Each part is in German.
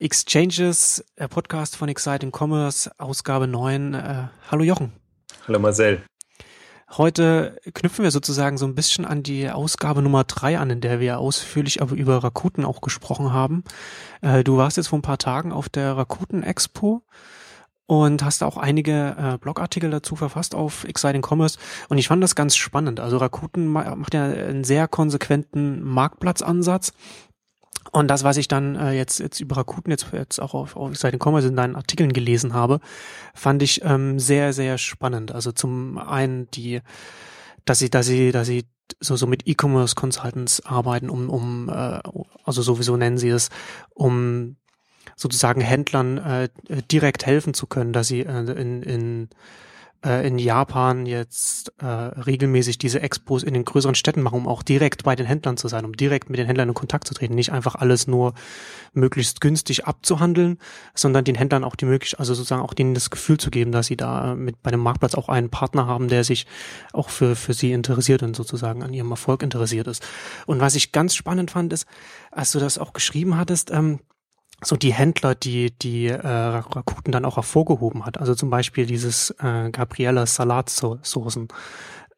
Exchanges, äh, Podcast von Exciting Commerce, Ausgabe 9. Äh, hallo Jochen. Hallo Marcel. Heute knüpfen wir sozusagen so ein bisschen an die Ausgabe Nummer 3 an, in der wir ausführlich aber über Rakuten auch gesprochen haben. Äh, du warst jetzt vor ein paar Tagen auf der Rakuten Expo und hast auch einige äh, Blogartikel dazu verfasst auf Exciting Commerce und ich fand das ganz spannend. Also Rakuten macht ja einen sehr konsequenten Marktplatzansatz und das, was ich dann äh, jetzt, jetzt über Rakuten jetzt, jetzt auch auf, auf Seiten Commerce in deinen Artikeln gelesen habe, fand ich ähm, sehr, sehr spannend. Also zum einen die, dass sie, dass sie, dass sie so, so mit E-Commerce Consultants arbeiten, um, um äh, also sowieso nennen sie es, um sozusagen Händlern äh, direkt helfen zu können, dass sie äh, in, in äh, in Japan jetzt äh, regelmäßig diese Expos in den größeren Städten machen, um auch direkt bei den Händlern zu sein, um direkt mit den Händlern in Kontakt zu treten, nicht einfach alles nur möglichst günstig abzuhandeln, sondern den Händlern auch die Möglichkeit, also sozusagen auch denen das Gefühl zu geben, dass sie da mit bei dem Marktplatz auch einen Partner haben, der sich auch für für sie interessiert und sozusagen an ihrem Erfolg interessiert ist. Und was ich ganz spannend fand, ist, als du das auch geschrieben hattest, ähm, so die Händler, die die äh, Rakuten dann auch hervorgehoben hat. Also zum Beispiel dieses äh, Gabriella Salatsoßen.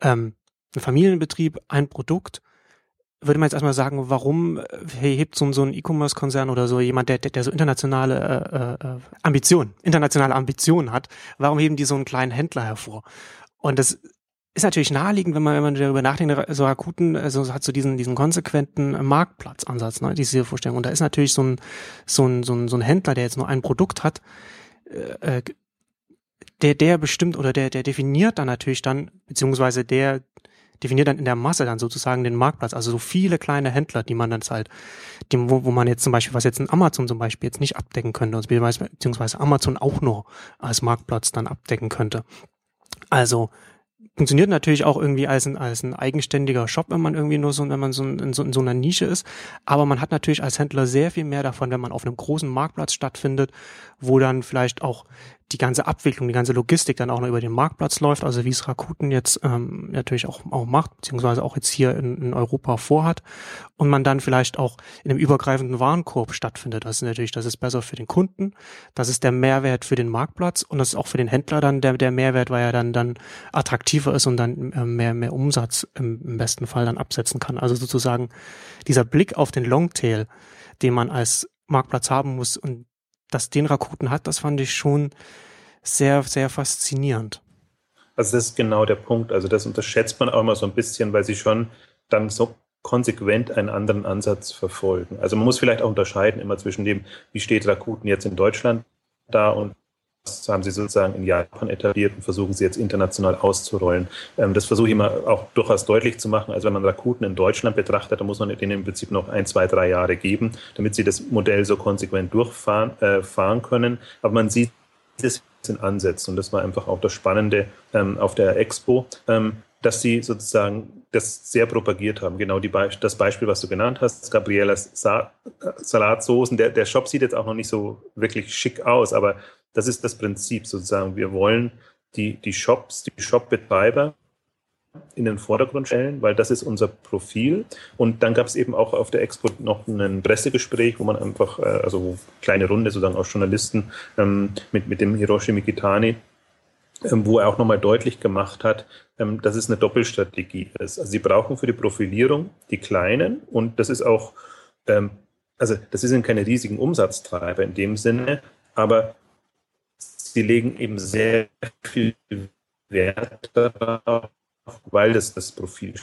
Ähm, ein Familienbetrieb, ein Produkt. Würde man jetzt erstmal sagen, warum äh, hebt so, so ein E-Commerce-Konzern oder so jemand, der, der, der so internationale äh, äh, Ambitionen, internationale Ambitionen hat, warum heben die so einen kleinen Händler hervor? Und das ist natürlich naheliegend, wenn man, wenn man darüber nachdenkt, so akuten, also hat so diesen, diesen konsequenten Marktplatzansatz, ne, diese Vorstellung. Und da ist natürlich so ein, so ein, so ein, so ein Händler, der jetzt nur ein Produkt hat, äh, äh, der, der bestimmt oder der, der definiert dann natürlich dann, beziehungsweise der definiert dann in der Masse dann sozusagen den Marktplatz. Also so viele kleine Händler, die man dann halt, die, wo, wo man jetzt zum Beispiel, was jetzt ein Amazon zum Beispiel jetzt nicht abdecken könnte, beziehungsweise Amazon auch nur als Marktplatz dann abdecken könnte. Also funktioniert natürlich auch irgendwie als ein, als ein eigenständiger Shop, wenn man irgendwie nur so, wenn man so in, so in so einer Nische ist. Aber man hat natürlich als Händler sehr viel mehr davon, wenn man auf einem großen Marktplatz stattfindet, wo dann vielleicht auch die ganze Abwicklung, die ganze Logistik dann auch noch über den Marktplatz läuft, also wie es Rakuten jetzt ähm, natürlich auch, auch macht, beziehungsweise auch jetzt hier in, in Europa vorhat und man dann vielleicht auch in einem übergreifenden Warenkorb stattfindet. Das ist natürlich, das ist besser für den Kunden, das ist der Mehrwert für den Marktplatz und das ist auch für den Händler dann der, der Mehrwert, weil er dann, dann attraktiver ist und dann äh, mehr, mehr Umsatz im, besten Fall dann absetzen kann. Also sozusagen dieser Blick auf den Longtail, den man als Marktplatz haben muss und dass den Rakuten hat, das fand ich schon sehr, sehr faszinierend. Also das ist genau der Punkt. Also das unterschätzt man auch mal so ein bisschen, weil sie schon dann so konsequent einen anderen Ansatz verfolgen. Also man muss vielleicht auch unterscheiden immer zwischen dem, wie steht Rakuten jetzt in Deutschland da und das haben sie sozusagen in Japan etabliert und versuchen sie jetzt international auszurollen. Ähm, das versuche ich immer auch durchaus deutlich zu machen. Also wenn man Rakuten in Deutschland betrachtet, dann muss man denen im Prinzip noch ein, zwei, drei Jahre geben, damit sie das Modell so konsequent durchfahren äh, fahren können. Aber man sieht es in Ansätzen und das war einfach auch das Spannende ähm, auf der Expo. Ähm, dass sie sozusagen das sehr propagiert haben. Genau die das Beispiel, was du genannt hast, Gabrielas Sa Salatsoßen. Der, der Shop sieht jetzt auch noch nicht so wirklich schick aus, aber das ist das Prinzip sozusagen. Wir wollen die, die Shops, die Shopbetreiber in den Vordergrund stellen, weil das ist unser Profil. Und dann gab es eben auch auf der Expo noch ein Pressegespräch, wo man einfach, äh, also kleine Runde sozusagen aus Journalisten ähm, mit, mit dem Hiroshi Mikitani, ähm, wo er auch nochmal deutlich gemacht hat, ähm, dass es eine Doppelstrategie ist. Also sie brauchen für die Profilierung die Kleinen und das ist auch, ähm, also das sind keine riesigen Umsatztreiber in dem Sinne, aber sie legen eben sehr viel Wert darauf, weil das das Profil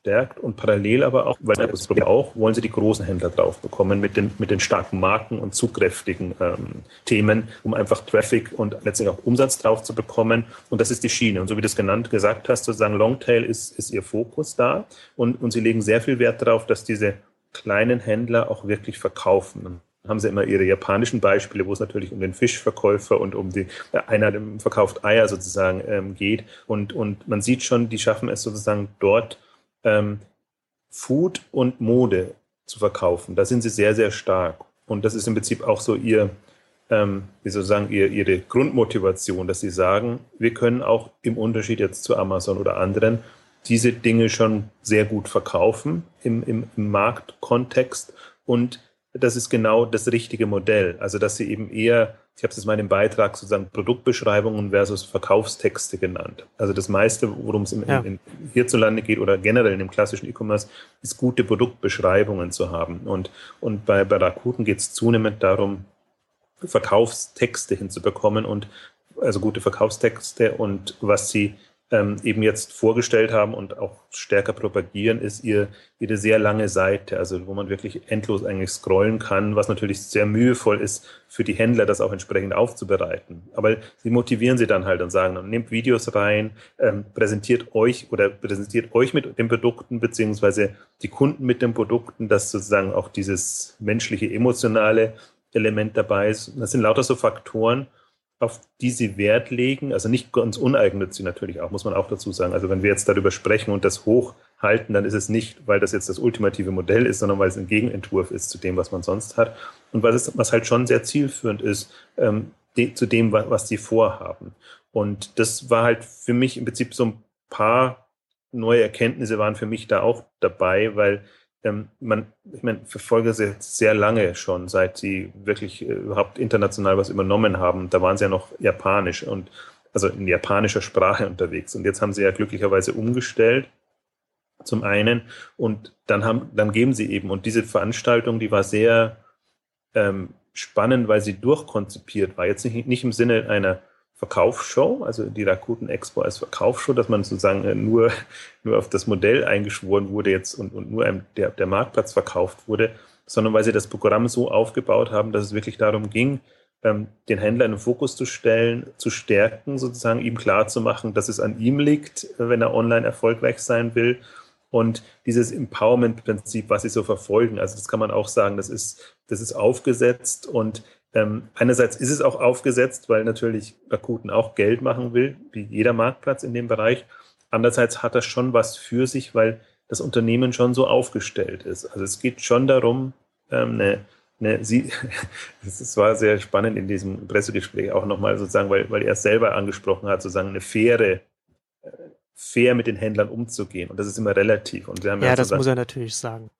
stärkt und parallel aber auch, weil das Profil auch, wollen sie die großen Händler drauf bekommen mit den, mit den starken Marken und zugkräftigen ähm, Themen, um einfach Traffic und letztendlich auch Umsatz drauf zu bekommen. Und das ist die Schiene. Und so wie du es genannt gesagt hast, sozusagen Longtail ist, ist ihr Fokus da und, und sie legen sehr viel Wert darauf, dass diese kleinen Händler auch wirklich verkaufen haben sie immer ihre japanischen Beispiele, wo es natürlich um den Fischverkäufer und um die, äh, einer verkauft Eier sozusagen ähm, geht. Und, und man sieht schon, die schaffen es sozusagen dort ähm, Food und Mode zu verkaufen. Da sind sie sehr, sehr stark. Und das ist im Prinzip auch so ihr, ähm, wie soll ich sagen, ihr, ihre Grundmotivation, dass sie sagen, wir können auch im Unterschied jetzt zu Amazon oder anderen diese Dinge schon sehr gut verkaufen im, im, im Marktkontext und das ist genau das richtige Modell. Also dass sie eben eher, ich habe es jetzt mal im Beitrag sozusagen Produktbeschreibungen versus Verkaufstexte genannt. Also das meiste, worum es ja. hierzulande geht oder generell in dem klassischen E-Commerce, ist gute Produktbeschreibungen zu haben. Und, und bei, bei Rakuten geht es zunehmend darum, Verkaufstexte hinzubekommen und also gute Verkaufstexte und was sie ähm, eben jetzt vorgestellt haben und auch stärker propagieren, ist ihr, ihre sehr lange Seite, also wo man wirklich endlos eigentlich scrollen kann, was natürlich sehr mühevoll ist für die Händler, das auch entsprechend aufzubereiten. Aber sie motivieren sie dann halt und sagen, nehmt Videos rein, ähm, präsentiert euch oder präsentiert euch mit den Produkten, beziehungsweise die Kunden mit den Produkten, dass sozusagen auch dieses menschliche, emotionale Element dabei ist. Das sind lauter so Faktoren, auf die sie Wert legen, also nicht ganz uneigennützig natürlich auch, muss man auch dazu sagen. Also wenn wir jetzt darüber sprechen und das hochhalten, dann ist es nicht, weil das jetzt das ultimative Modell ist, sondern weil es ein Gegenentwurf ist zu dem, was man sonst hat. Und was, es, was halt schon sehr zielführend ist, ähm, de, zu dem, was sie vorhaben. Und das war halt für mich im Prinzip so ein paar neue Erkenntnisse waren für mich da auch dabei, weil ähm, man, ich meine, verfolge sie sehr lange schon, seit sie wirklich äh, überhaupt international was übernommen haben. Da waren sie ja noch japanisch und also in japanischer Sprache unterwegs. Und jetzt haben sie ja glücklicherweise umgestellt. Zum einen. Und dann haben, dann geben sie eben. Und diese Veranstaltung, die war sehr ähm, spannend, weil sie durchkonzipiert war. Jetzt nicht, nicht im Sinne einer Verkaufsshow, also die Rakuten Expo als Verkaufsshow, dass man sozusagen äh, nur, nur auf das Modell eingeschworen wurde jetzt und, und nur der, der Marktplatz verkauft wurde, sondern weil sie das Programm so aufgebaut haben, dass es wirklich darum ging, ähm, den Händler in den Fokus zu stellen, zu stärken, sozusagen ihm klarzumachen, dass es an ihm liegt, wenn er online erfolgreich sein will. Und dieses Empowerment-Prinzip, was sie so verfolgen, also das kann man auch sagen, das ist, das ist aufgesetzt und ähm, einerseits ist es auch aufgesetzt, weil natürlich Rakuten auch Geld machen will, wie jeder Marktplatz in dem Bereich. Andererseits hat das schon was für sich, weil das Unternehmen schon so aufgestellt ist. Also es geht schon darum, ähm, eine, eine, sie, das war sehr spannend in diesem Pressegespräch auch nochmal sozusagen, weil, weil er es selber angesprochen hat, sozusagen eine faire, äh, fair mit den Händlern umzugehen. Und das ist immer relativ. Und wir haben ja, ja das muss er natürlich sagen.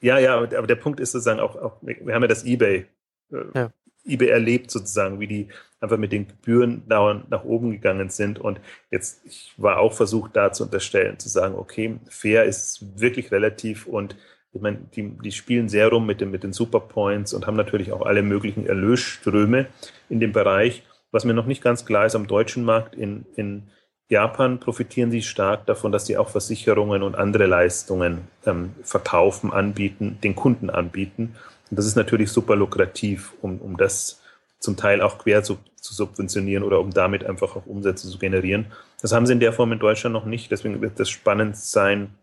Ja, ja, aber der Punkt ist sozusagen auch, auch wir haben ja das eBay äh, ja eBay erlebt sozusagen, wie die einfach mit den Gebühren dauernd nach oben gegangen sind. Und jetzt, ich war auch versucht, da zu unterstellen, zu sagen, okay, fair ist wirklich relativ und ich meine, die, die spielen sehr rum mit den, mit den Superpoints und haben natürlich auch alle möglichen Erlösströme in dem Bereich. Was mir noch nicht ganz klar ist, am deutschen Markt in, in Japan profitieren sie stark davon, dass sie auch Versicherungen und andere Leistungen ähm, verkaufen, anbieten, den Kunden anbieten. Und das ist natürlich super lukrativ, um, um das zum Teil auch quer zu, zu subventionieren oder um damit einfach auch Umsätze zu generieren. Das haben sie in der Form in Deutschland noch nicht. Deswegen wird das spannend sein,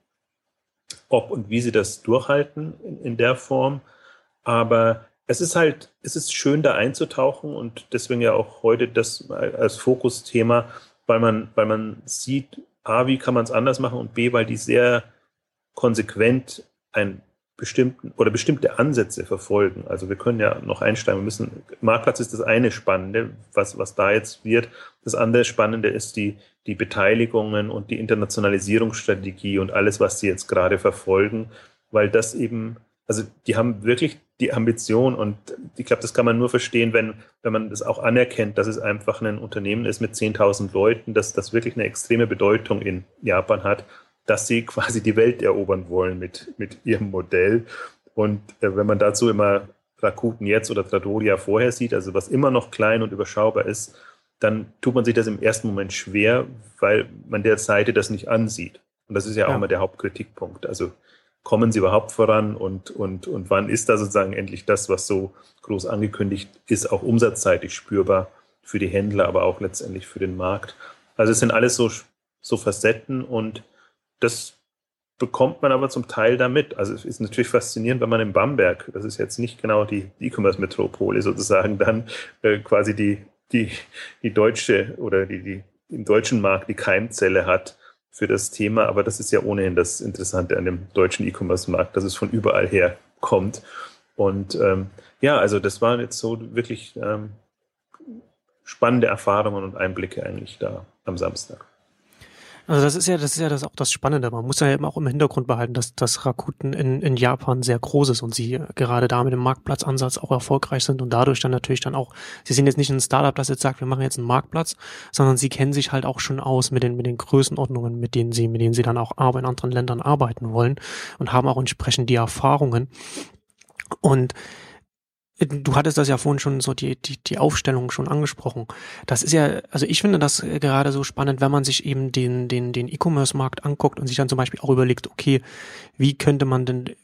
ob und wie sie das durchhalten in, in der Form. Aber es ist halt, es ist schön, da einzutauchen und deswegen ja auch heute das als Fokusthema, weil man, weil man sieht, A, wie kann man es anders machen und B, weil die sehr konsequent ein bestimmten oder bestimmte Ansätze verfolgen. Also wir können ja noch einsteigen. Wir müssen, Marktplatz ist das eine Spannende, was, was da jetzt wird. Das andere Spannende ist die, die Beteiligungen und die Internationalisierungsstrategie und alles, was sie jetzt gerade verfolgen, weil das eben, also die haben wirklich die Ambition und ich glaube, das kann man nur verstehen, wenn, wenn man das auch anerkennt, dass es einfach ein Unternehmen ist mit 10.000 Leuten, dass das wirklich eine extreme Bedeutung in Japan hat dass sie quasi die Welt erobern wollen mit, mit ihrem Modell. Und äh, wenn man dazu immer Rakuten jetzt oder Tradoria vorher sieht, also was immer noch klein und überschaubar ist, dann tut man sich das im ersten Moment schwer, weil man der Seite das nicht ansieht. Und das ist ja auch ja. immer der Hauptkritikpunkt. Also kommen sie überhaupt voran und, und, und wann ist da sozusagen endlich das, was so groß angekündigt ist, auch umsatzseitig spürbar für die Händler, aber auch letztendlich für den Markt. Also es sind alles so, so Facetten und das bekommt man aber zum Teil damit. Also es ist natürlich faszinierend, wenn man in Bamberg, das ist jetzt nicht genau die E-Commerce-Metropole sozusagen, dann äh, quasi die, die, die deutsche oder die, die im deutschen Markt die Keimzelle hat für das Thema. Aber das ist ja ohnehin das Interessante an dem deutschen E-Commerce-Markt, dass es von überall her kommt. Und ähm, ja, also das waren jetzt so wirklich ähm, spannende Erfahrungen und Einblicke eigentlich da am Samstag. Also das ist ja, das ist ja das auch das Spannende. Man muss ja eben auch im Hintergrund behalten, dass, dass Rakuten in, in Japan sehr groß ist und sie gerade da mit dem Marktplatzansatz auch erfolgreich sind und dadurch dann natürlich dann auch, sie sind jetzt nicht ein Startup, das jetzt sagt, wir machen jetzt einen Marktplatz, sondern sie kennen sich halt auch schon aus mit den, mit den Größenordnungen, mit denen sie, mit denen sie dann auch in anderen Ländern arbeiten wollen und haben auch entsprechend die Erfahrungen. Und Du hattest das ja vorhin schon so die, die, die Aufstellung schon angesprochen. Das ist ja, also ich finde das gerade so spannend, wenn man sich eben den, den, den E-Commerce-Markt anguckt und sich dann zum Beispiel auch überlegt, okay, wie könnte man denn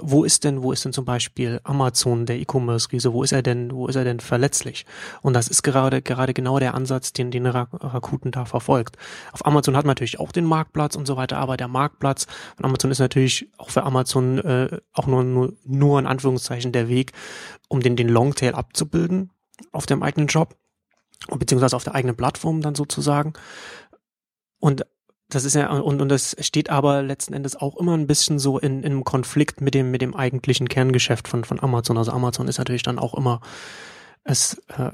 wo ist denn, wo ist denn zum Beispiel Amazon, der E-Commerce-Riese, wo ist er denn, wo ist er denn verletzlich? Und das ist gerade, gerade genau der Ansatz, den, den Rakuten da verfolgt. Auf Amazon hat man natürlich auch den Marktplatz und so weiter, aber der Marktplatz von Amazon ist natürlich auch für Amazon äh, auch nur, nur, nur in Anführungszeichen der Weg, um den, den Longtail abzubilden auf dem eigenen Job, beziehungsweise auf der eigenen Plattform dann sozusagen. Und das ist ja, und, und das steht aber letzten Endes auch immer ein bisschen so in, in einem Konflikt mit dem, mit dem eigentlichen Kerngeschäft von, von Amazon. Also Amazon ist natürlich dann auch immer, es äh,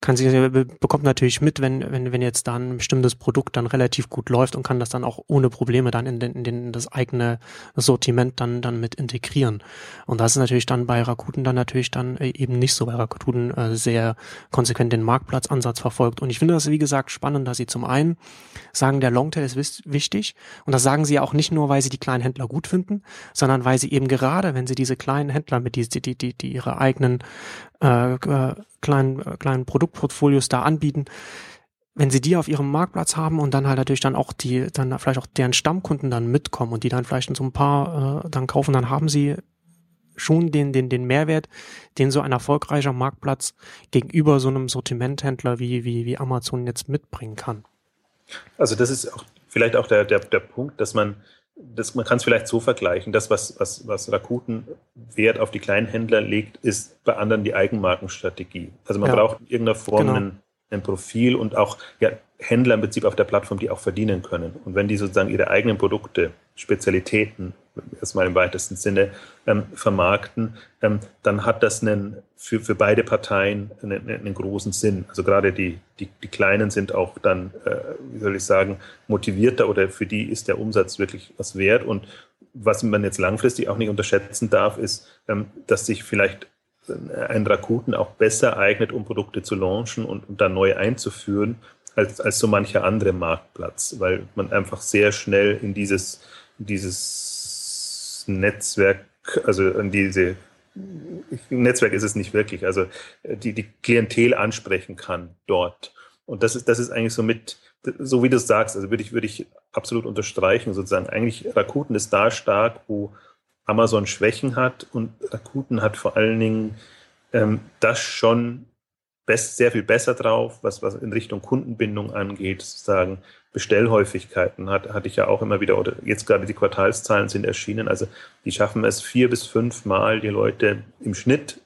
kann sich, bekommt natürlich mit, wenn, wenn, wenn jetzt dann ein bestimmtes Produkt dann relativ gut läuft und kann das dann auch ohne Probleme dann in, den, in, den, in das eigene Sortiment dann, dann mit integrieren. Und das ist natürlich dann bei Rakuten dann natürlich dann äh, eben nicht so, weil Rakuten äh, sehr konsequent den Marktplatzansatz verfolgt. Und ich finde das, wie gesagt, spannend, dass sie zum einen sagen, der Longtail ist wichtig. Und das sagen sie ja auch nicht nur, weil sie die kleinen Händler gut finden, sondern weil sie eben gerade, wenn sie diese kleinen Händler mit die, die, die, die ihre eigenen äh, äh, kleinen, äh, kleinen Produktportfolios da anbieten, wenn sie die auf ihrem Marktplatz haben und dann halt natürlich dann auch die, dann vielleicht auch deren Stammkunden dann mitkommen und die dann vielleicht so ein paar äh, dann kaufen, dann haben sie schon den, den, den Mehrwert, den so ein erfolgreicher Marktplatz gegenüber so einem Sortimenthändler wie, wie, wie Amazon jetzt mitbringen kann. Also das ist auch vielleicht auch der, der, der Punkt, dass man das, man kann es vielleicht so vergleichen, das, was, was, was Rakuten Wert auf die kleinen Händler legt, ist bei anderen die Eigenmarkenstrategie. Also man ja. braucht in irgendeiner Form genau. einen, ein Profil und auch ja, Händler im Prinzip auf der Plattform, die auch verdienen können. Und wenn die sozusagen ihre eigenen Produkte, Spezialitäten, erstmal im weitesten Sinne, ähm, vermarkten, ähm, dann hat das einen, für, für beide Parteien einen, einen großen Sinn. Also gerade die, die, die Kleinen sind auch dann, äh, wie soll ich sagen, motivierter oder für die ist der Umsatz wirklich was wert. Und was man jetzt langfristig auch nicht unterschätzen darf, ist, ähm, dass sich vielleicht ein Rakuten auch besser eignet, um Produkte zu launchen und, und dann neu einzuführen, als, als so mancher andere Marktplatz, weil man einfach sehr schnell in dieses, dieses Netzwerk, also in diese Netzwerk ist es nicht wirklich, also die, die Klientel ansprechen kann dort. Und das ist, das ist eigentlich so mit, so wie du es sagst, also würde ich, würde ich absolut unterstreichen, sozusagen. Eigentlich Rakuten ist da stark, wo Amazon Schwächen hat und Rakuten hat vor allen Dingen ähm, das schon best, sehr viel besser drauf, was, was in Richtung Kundenbindung angeht, sozusagen Bestellhäufigkeiten hat, hatte ich ja auch immer wieder, oder jetzt gerade die Quartalszahlen sind erschienen, also die schaffen es vier bis fünf Mal, die Leute im Schnitt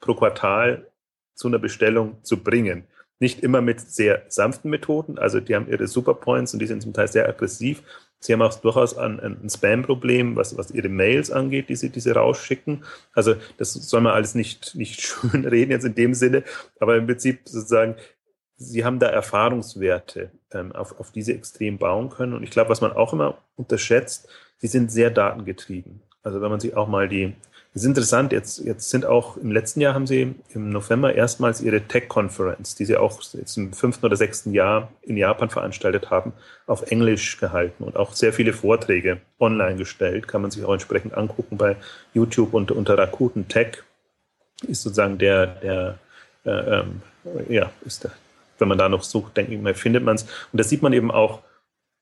pro Quartal zu einer Bestellung zu bringen. Nicht immer mit sehr sanften Methoden, also die haben ihre Superpoints und die sind zum Teil sehr aggressiv, Sie haben auch durchaus ein, ein Spam-Problem, was, was Ihre Mails angeht, die Sie, die Sie rausschicken. Also das soll man alles nicht, nicht schön reden jetzt in dem Sinne, aber im Prinzip sozusagen, Sie haben da Erfahrungswerte, ähm, auf, auf diese extrem bauen können. Und ich glaube, was man auch immer unterschätzt, Sie sind sehr datengetrieben. Also wenn man sich auch mal die, das ist interessant, jetzt, jetzt sind auch im letzten Jahr haben sie im November erstmals ihre Tech-Conference, die sie auch jetzt im fünften oder sechsten Jahr in Japan veranstaltet haben, auf Englisch gehalten und auch sehr viele Vorträge online gestellt. Kann man sich auch entsprechend angucken bei YouTube und unter Rakuten Tech ist sozusagen der, der äh, ähm, ja, ist der, wenn man da noch sucht, denke ich mal, findet man es. Und das sieht man eben auch,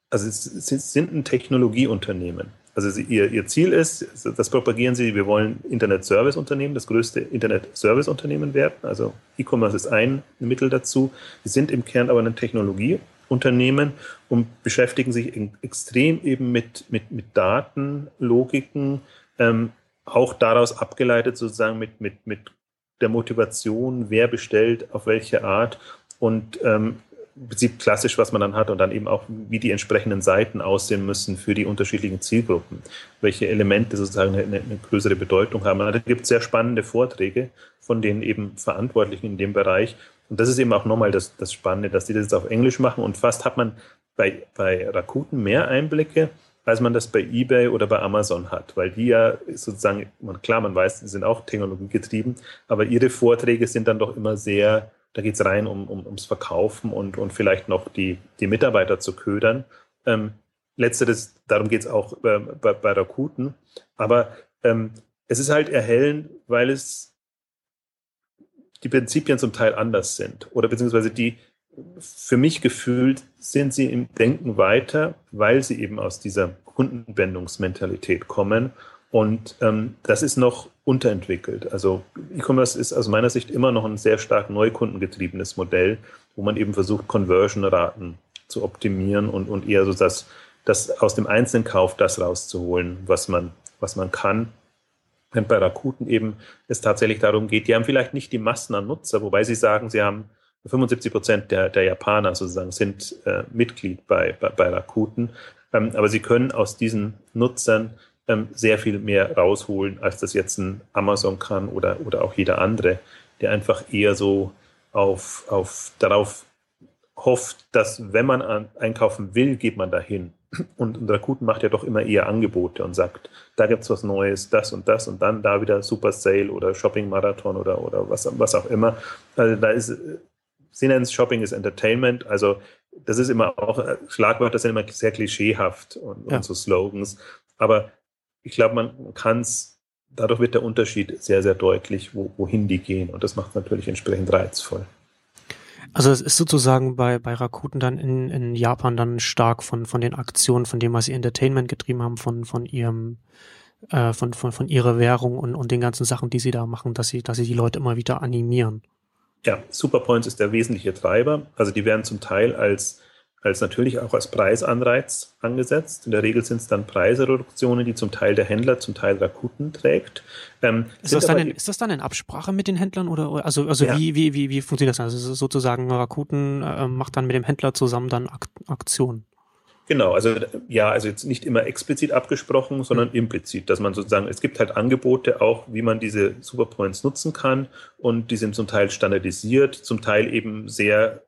also es sind ein Technologieunternehmen. Also ihr, ihr Ziel ist, das propagieren sie, wir wollen Internet-Service-Unternehmen, das größte Internet-Service-Unternehmen werden. Also E-Commerce ist ein Mittel dazu. Sie sind im Kern aber ein Technologieunternehmen und beschäftigen sich extrem eben mit, mit, mit Datenlogiken, ähm, auch daraus abgeleitet sozusagen mit, mit, mit der Motivation, wer bestellt, auf welche Art und ähm, Prinzip klassisch, was man dann hat und dann eben auch, wie die entsprechenden Seiten aussehen müssen für die unterschiedlichen Zielgruppen, welche Elemente sozusagen eine, eine größere Bedeutung haben. Also da gibt es sehr spannende Vorträge von den eben Verantwortlichen in dem Bereich. Und das ist eben auch nochmal das, das Spannende, dass die das jetzt auf Englisch machen und fast hat man bei, bei Rakuten mehr Einblicke, als man das bei eBay oder bei Amazon hat, weil die ja sozusagen, klar, man weiß, die sind auch technologiegetrieben, aber ihre Vorträge sind dann doch immer sehr, da geht es rein um, um, ums Verkaufen und, und vielleicht noch die, die Mitarbeiter zu ködern. Ähm, letzteres, darum geht es auch äh, bei, bei Rakuten, aber ähm, es ist halt erhellend, weil es die Prinzipien zum Teil anders sind oder beziehungsweise die, für mich gefühlt sind sie im Denken weiter, weil sie eben aus dieser Kundenbindungsmentalität kommen. Und ähm, das ist noch unterentwickelt. Also E-Commerce ist aus meiner Sicht immer noch ein sehr stark neukundengetriebenes Modell, wo man eben versucht, Conversion-Raten zu optimieren und, und eher so das, das aus dem Einzelkauf das rauszuholen, was man, was man kann. Wenn bei Rakuten eben es tatsächlich darum geht, die haben vielleicht nicht die Massen an Nutzer, wobei sie sagen, sie haben 75 Prozent der, der Japaner sozusagen sind äh, Mitglied bei, bei, bei Rakuten. Ähm, aber sie können aus diesen Nutzern ähm, sehr viel mehr rausholen, als das jetzt ein Amazon kann oder, oder auch jeder andere, der einfach eher so auf, auf darauf hofft, dass wenn man an, einkaufen will, geht man dahin. Und, und Rakuten macht ja doch immer eher Angebote und sagt, da gibt es was Neues, das und das und dann da wieder Super Sale oder Shopping Marathon oder, oder was, was auch immer. Also da ist Sie nennen es Shopping is Entertainment. Also das ist immer auch, Schlagwörter sind immer sehr klischeehaft und, ja. und so Slogans. Aber ich glaube, man kann es, dadurch wird der Unterschied sehr, sehr deutlich, wo, wohin die gehen. Und das macht es natürlich entsprechend reizvoll. Also es ist sozusagen bei, bei Rakuten dann in, in Japan dann stark von, von den Aktionen, von dem, was sie Entertainment getrieben haben, von, von ihrem, äh, von, von, von ihrer Währung und, und den ganzen Sachen, die sie da machen, dass sie, dass sie die Leute immer wieder animieren. Ja, Superpoints ist der wesentliche Treiber. Also die werden zum Teil als, als natürlich auch als Preisanreiz angesetzt. In der Regel sind es dann Preisreduktionen, die zum Teil der Händler, zum Teil Rakuten trägt. Ähm, ist, das dann in, ist das dann in Absprache mit den Händlern oder also also ja. wie, wie, wie, wie funktioniert das dann? Also sozusagen Rakuten äh, macht dann mit dem Händler zusammen dann Ak Aktionen. Genau, also ja, also jetzt nicht immer explizit abgesprochen, sondern mhm. implizit, dass man sozusagen, es gibt halt Angebote auch, wie man diese Superpoints nutzen kann und die sind zum Teil standardisiert, zum Teil eben sehr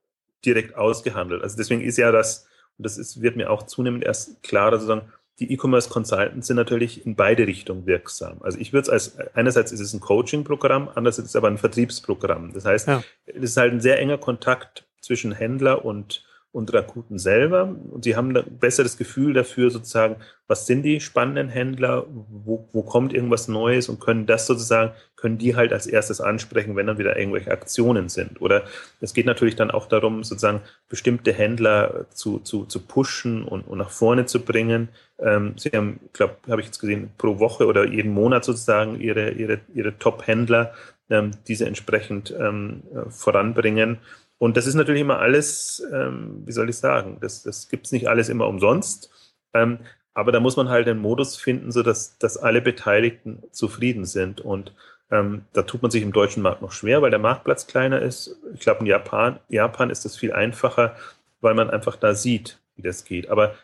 direkt ausgehandelt. Also deswegen ist ja das, und das ist, wird mir auch zunehmend erst klarer, sozusagen, die E-Commerce Consultants sind natürlich in beide Richtungen wirksam. Also ich würde es als, einerseits ist es ein Coaching-Programm, andererseits ist es aber ein Vertriebsprogramm. Das heißt, ja. es ist halt ein sehr enger Kontakt zwischen Händler und und Rakuten selber. Und sie haben ein besseres Gefühl dafür, sozusagen, was sind die spannenden Händler, wo, wo kommt irgendwas Neues und können das sozusagen, können die halt als erstes ansprechen, wenn dann wieder irgendwelche Aktionen sind. Oder es geht natürlich dann auch darum, sozusagen bestimmte Händler zu, zu, zu pushen und, und nach vorne zu bringen. Ähm, sie haben, glaube, habe ich jetzt gesehen, pro Woche oder jeden Monat sozusagen ihre, ihre, ihre Top-Händler, ähm, diese entsprechend ähm, voranbringen. Und das ist natürlich immer alles, ähm, wie soll ich sagen, das, das gibt es nicht alles immer umsonst. Ähm, aber da muss man halt einen Modus finden, sodass dass alle Beteiligten zufrieden sind. Und ähm, da tut man sich im deutschen Markt noch schwer, weil der Marktplatz kleiner ist. Ich glaube, in Japan, Japan ist das viel einfacher, weil man einfach da sieht, wie das geht. Aber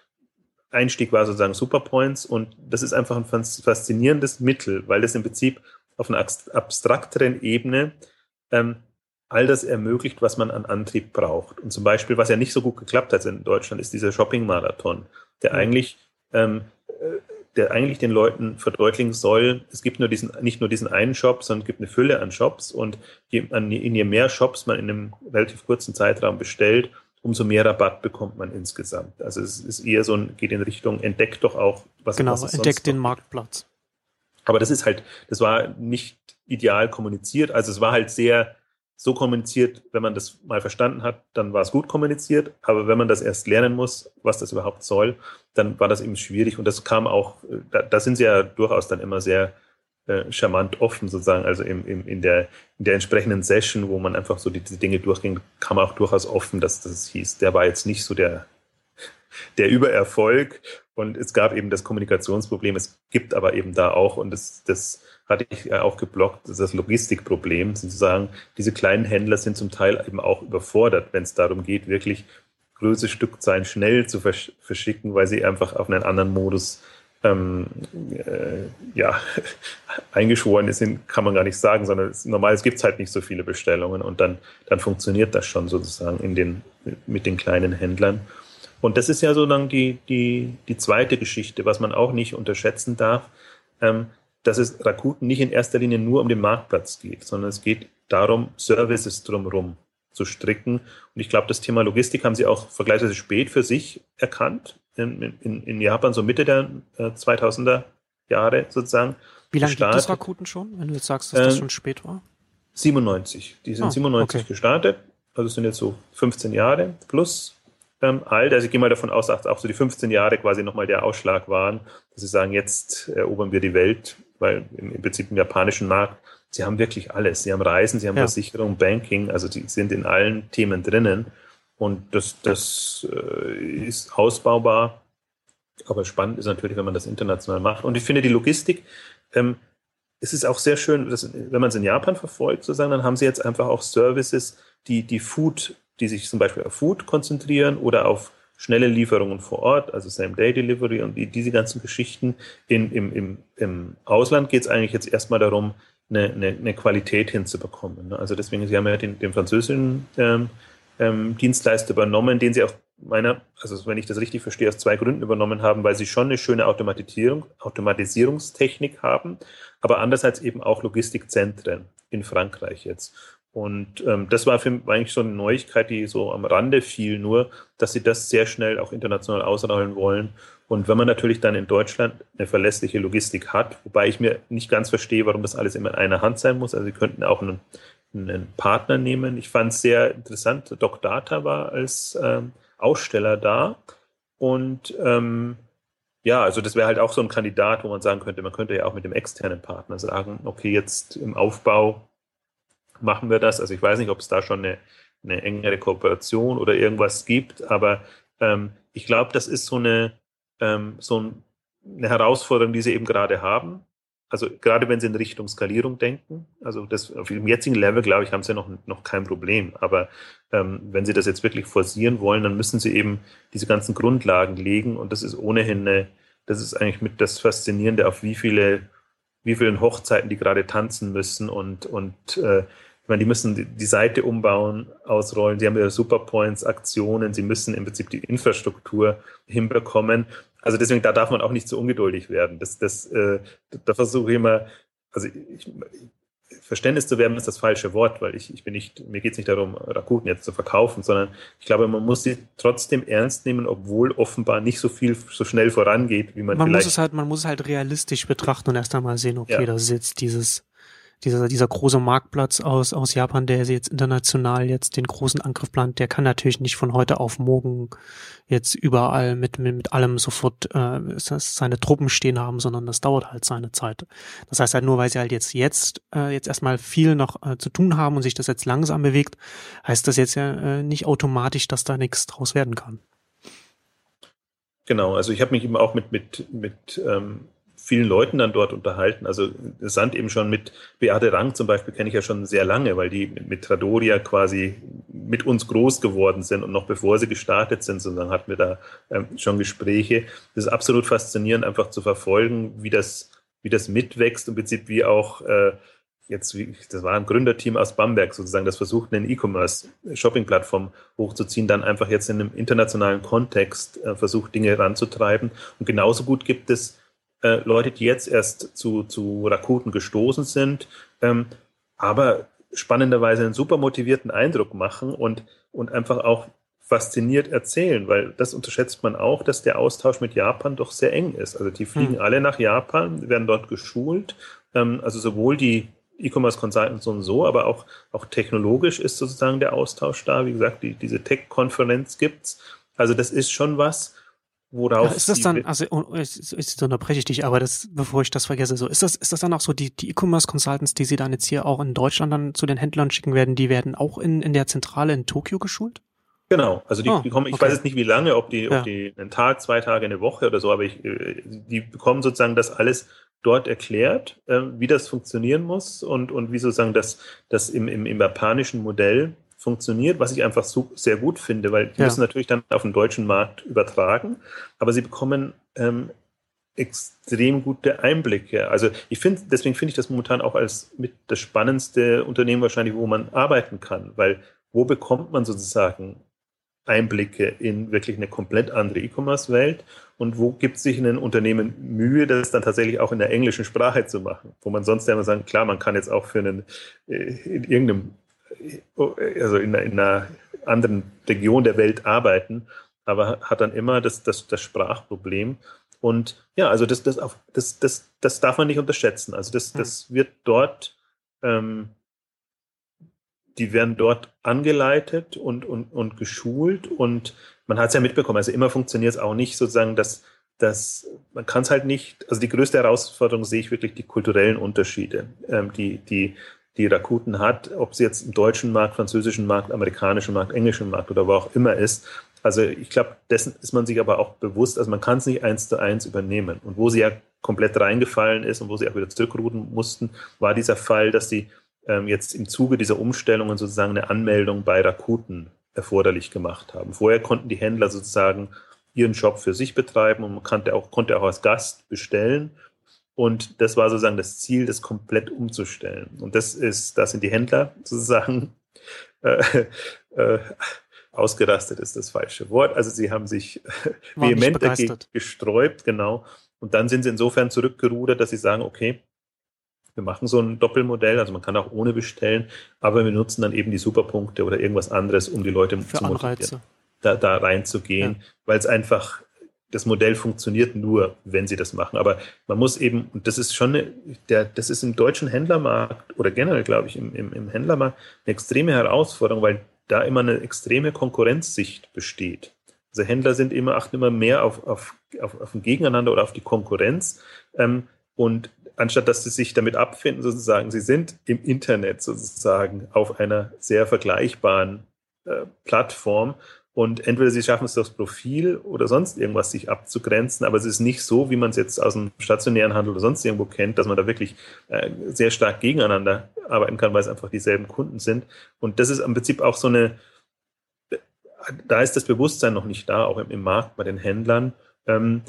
Einstieg war sozusagen Superpoints und das ist einfach ein faszinierendes Mittel, weil es im Prinzip auf einer abstrakteren Ebene ähm, all das ermöglicht, was man an Antrieb braucht. Und zum Beispiel, was ja nicht so gut geklappt hat in Deutschland, ist dieser Shopping-Marathon, der mhm. eigentlich, ähm, äh, der eigentlich den Leuten verdeutlichen soll, es gibt nur diesen, nicht nur diesen einen Shop, sondern es gibt eine Fülle an Shops und je, an, je mehr Shops man in einem relativ kurzen Zeitraum bestellt, umso mehr Rabatt bekommt man insgesamt. Also es ist eher so ein, geht in Richtung, entdeckt doch auch, was Genau, was entdeckt den Marktplatz. Aber das ist halt, das war nicht ideal kommuniziert. Also es war halt sehr, so kommuniziert, wenn man das mal verstanden hat, dann war es gut kommuniziert. Aber wenn man das erst lernen muss, was das überhaupt soll, dann war das eben schwierig. Und das kam auch, da, da sind sie ja durchaus dann immer sehr äh, charmant offen sozusagen. Also im, im, in, der, in der entsprechenden Session, wo man einfach so die, die Dinge durchging, kam auch durchaus offen, dass das hieß, der war jetzt nicht so der, der Übererfolg. Und es gab eben das Kommunikationsproblem. Es gibt aber eben da auch, und das, das hatte ich auch geblockt, das Logistikproblem. Sozusagen, diese kleinen Händler sind zum Teil eben auch überfordert, wenn es darum geht, wirklich größere Stückzahlen schnell zu versch verschicken, weil sie einfach auf einen anderen Modus ähm, äh, ja, eingeschworen sind, kann man gar nicht sagen, sondern es, normal, es gibt halt nicht so viele Bestellungen und dann, dann funktioniert das schon sozusagen in den, mit den kleinen Händlern. Und das ist ja so dann die, die, die zweite Geschichte, was man auch nicht unterschätzen darf, ähm, dass es Rakuten nicht in erster Linie nur um den Marktplatz geht, sondern es geht darum, Services drumherum zu stricken. Und ich glaube, das Thema Logistik haben sie auch vergleichsweise spät für sich erkannt, in, in, in Japan, so Mitte der äh, 2000er Jahre sozusagen. Wie lange gibt es Rakuten schon, wenn du jetzt sagst, dass das äh, schon spät war? 97. Die sind oh, 97 okay. gestartet, also sind jetzt so 15 Jahre plus ähm, alt. Also ich gehe mal davon aus, dass auch so die 15 Jahre quasi nochmal der Ausschlag waren, dass sie sagen, jetzt erobern wir die Welt, weil im, im Prinzip im japanischen Markt sie haben wirklich alles. Sie haben Reisen, sie haben ja. Versicherung, Banking, also die sind in allen Themen drinnen. Und das, das äh, ist ausbaubar. Aber spannend ist natürlich, wenn man das international macht. Und ich finde die Logistik, ähm, es ist auch sehr schön, dass, wenn man es in Japan verfolgt, sozusagen, dann haben sie jetzt einfach auch Services, die, die Food, die sich zum Beispiel auf Food konzentrieren oder auf schnelle Lieferungen vor Ort, also Same-Day-Delivery und die, diese ganzen Geschichten. In, im, im, Im Ausland geht es eigentlich jetzt erstmal darum, eine, eine, eine Qualität hinzubekommen. Ne? Also deswegen, Sie haben ja den, den französischen ähm, ähm, Dienstleister übernommen, den Sie auch meiner, also wenn ich das richtig verstehe, aus zwei Gründen übernommen haben, weil Sie schon eine schöne Automatisierung, Automatisierungstechnik haben, aber andererseits eben auch Logistikzentren in Frankreich jetzt. Und ähm, das war für mich eigentlich so eine Neuigkeit, die so am Rande fiel, nur, dass sie das sehr schnell auch international ausrollen wollen. Und wenn man natürlich dann in Deutschland eine verlässliche Logistik hat, wobei ich mir nicht ganz verstehe, warum das alles immer in einer Hand sein muss, also Sie könnten auch einen, einen Partner nehmen. Ich fand es sehr interessant, Doc Data war als ähm, Aussteller da. Und ähm, ja, also das wäre halt auch so ein Kandidat, wo man sagen könnte, man könnte ja auch mit dem externen Partner sagen, okay, jetzt im Aufbau machen wir das. Also ich weiß nicht, ob es da schon eine, eine engere Kooperation oder irgendwas gibt, aber ähm, ich glaube, das ist so eine ähm, so ein, eine Herausforderung, die sie eben gerade haben. Also gerade wenn sie in Richtung Skalierung denken, also das auf dem jetzigen Level, glaube ich, haben sie noch, noch kein Problem. Aber ähm, wenn sie das jetzt wirklich forcieren wollen, dann müssen sie eben diese ganzen Grundlagen legen. Und das ist ohnehin eine, das ist eigentlich mit das Faszinierende, auf wie viele, wie vielen Hochzeiten die gerade tanzen müssen und, und äh, ich meine, die müssen die, die Seite umbauen, ausrollen, sie haben ihre Superpoints, Aktionen, sie müssen im Prinzip die Infrastruktur hinbekommen. Also deswegen, da darf man auch nicht zu ungeduldig werden. Das, das, äh, da versuche ich immer, also ich, Verständnis zu werden ist das falsche Wort, weil ich, ich bin nicht, mir geht es nicht darum, Rakuten jetzt zu verkaufen, sondern ich glaube, man muss sie trotzdem ernst nehmen, obwohl offenbar nicht so viel so schnell vorangeht, wie man, man vielleicht. Muss es halt, man muss es halt realistisch betrachten und erst einmal sehen, okay, ja. da sitzt dieses dieser, dieser große Marktplatz aus, aus Japan, der jetzt international jetzt den großen Angriff plant, der kann natürlich nicht von heute auf morgen jetzt überall mit, mit, mit allem sofort äh, seine Truppen stehen haben, sondern das dauert halt seine Zeit. Das heißt halt nur, weil sie halt jetzt jetzt, äh, jetzt erstmal viel noch äh, zu tun haben und sich das jetzt langsam bewegt, heißt das jetzt ja äh, nicht automatisch, dass da nichts draus werden kann. Genau, also ich habe mich eben auch mit, mit, mit ähm, vielen Leuten dann dort unterhalten. Also Sand eben schon mit Beate Rang zum Beispiel kenne ich ja schon sehr lange, weil die mit Tradoria quasi mit uns groß geworden sind und noch bevor sie gestartet sind, sozusagen hatten wir da ähm, schon Gespräche. Das ist absolut faszinierend, einfach zu verfolgen, wie das, wie das mitwächst, im Prinzip wie auch äh, jetzt, das war ein Gründerteam aus Bamberg sozusagen, das versucht, eine E-Commerce-Shopping-Plattform hochzuziehen, dann einfach jetzt in einem internationalen Kontext äh, versucht, Dinge ranzutreiben. Und genauso gut gibt es äh, Leute, die jetzt erst zu, zu Rakuten gestoßen sind, ähm, aber spannenderweise einen super motivierten Eindruck machen und, und einfach auch fasziniert erzählen, weil das unterschätzt man auch, dass der Austausch mit Japan doch sehr eng ist. Also die fliegen hm. alle nach Japan, werden dort geschult. Ähm, also sowohl die E-Commerce Consultants und so, aber auch, auch technologisch ist sozusagen der Austausch da. Wie gesagt, die, diese Tech-Konferenz gibt's. Also das ist schon was, worauf. Ja, ist das dann, also oh, jetzt, jetzt unterbreche ich dich, aber das, bevor ich das vergesse, so ist das, ist das dann auch so die die E-Commerce Consultants, die Sie dann jetzt hier auch in Deutschland dann zu den Händlern schicken werden, die werden auch in in der Zentrale in Tokio geschult? Genau, also die, oh, die kommen, ich okay. weiß jetzt nicht wie lange, ob die, ja. ob die einen Tag, zwei Tage, eine Woche oder so, aber ich, äh, die bekommen sozusagen das alles dort erklärt, äh, wie das funktionieren muss und, und wie sozusagen das, das im, im, im japanischen Modell funktioniert, was ich einfach so sehr gut finde, weil die ja. müssen natürlich dann auf den deutschen Markt übertragen, aber sie bekommen ähm, extrem gute Einblicke. Also ich finde, deswegen finde ich das momentan auch als mit das spannendste Unternehmen wahrscheinlich, wo man arbeiten kann, weil wo bekommt man sozusagen Einblicke in wirklich eine komplett andere E-Commerce-Welt und wo gibt sich ein Unternehmen Mühe, das dann tatsächlich auch in der englischen Sprache zu machen, wo man sonst ja immer sagen, klar, man kann jetzt auch für einen äh, in irgendeinem also in, in einer anderen Region der Welt arbeiten, aber hat dann immer das, das, das Sprachproblem. Und ja, also das, das, das, das, das darf man nicht unterschätzen. Also das, das wird dort ähm, die werden dort angeleitet und, und, und geschult. Und man hat es ja mitbekommen, also immer funktioniert es auch nicht sozusagen, dass, dass man kann es halt nicht, also die größte Herausforderung sehe ich wirklich die kulturellen Unterschiede, ähm, die, die, die Rakuten hat, ob sie jetzt im deutschen Markt, französischen Markt, amerikanischen Markt, englischen Markt oder wo auch immer ist. Also ich glaube, dessen ist man sich aber auch bewusst, also man kann es nicht eins zu eins übernehmen. Und wo sie ja komplett reingefallen ist und wo sie auch wieder zurückruden mussten, war dieser Fall, dass sie ähm, jetzt im Zuge dieser Umstellungen sozusagen eine Anmeldung bei Rakuten erforderlich gemacht haben. Vorher konnten die Händler sozusagen ihren Shop für sich betreiben und man konnte auch, konnte auch als Gast bestellen. Und das war sozusagen das Ziel, das komplett umzustellen. Und das ist, da sind die Händler sozusagen äh, äh, ausgerastet ist das falsche Wort. Also sie haben sich vehement dagegen gesträubt, genau. Und dann sind sie insofern zurückgerudert, dass sie sagen, okay, wir machen so ein Doppelmodell, also man kann auch ohne bestellen, aber wir nutzen dann eben die Superpunkte oder irgendwas anderes, um die Leute Für zu motivieren, da, da reinzugehen, ja. weil es einfach das Modell funktioniert nur, wenn sie das machen. Aber man muss eben, und das ist schon, eine, der, das ist im deutschen Händlermarkt oder generell, glaube ich, im, im, im Händlermarkt eine extreme Herausforderung, weil da immer eine extreme Konkurrenzsicht besteht. Also Händler sind immer, achten immer mehr auf, auf, auf, auf ein Gegeneinander oder auf die Konkurrenz. Ähm, und anstatt dass sie sich damit abfinden, sozusagen, sie sind im Internet sozusagen auf einer sehr vergleichbaren äh, Plattform und entweder sie schaffen es durchs Profil oder sonst irgendwas sich abzugrenzen, aber es ist nicht so, wie man es jetzt aus dem stationären Handel oder sonst irgendwo kennt, dass man da wirklich äh, sehr stark gegeneinander arbeiten kann, weil es einfach dieselben Kunden sind. Und das ist im Prinzip auch so eine, da ist das Bewusstsein noch nicht da, auch im, im Markt bei den Händlern. Ähm,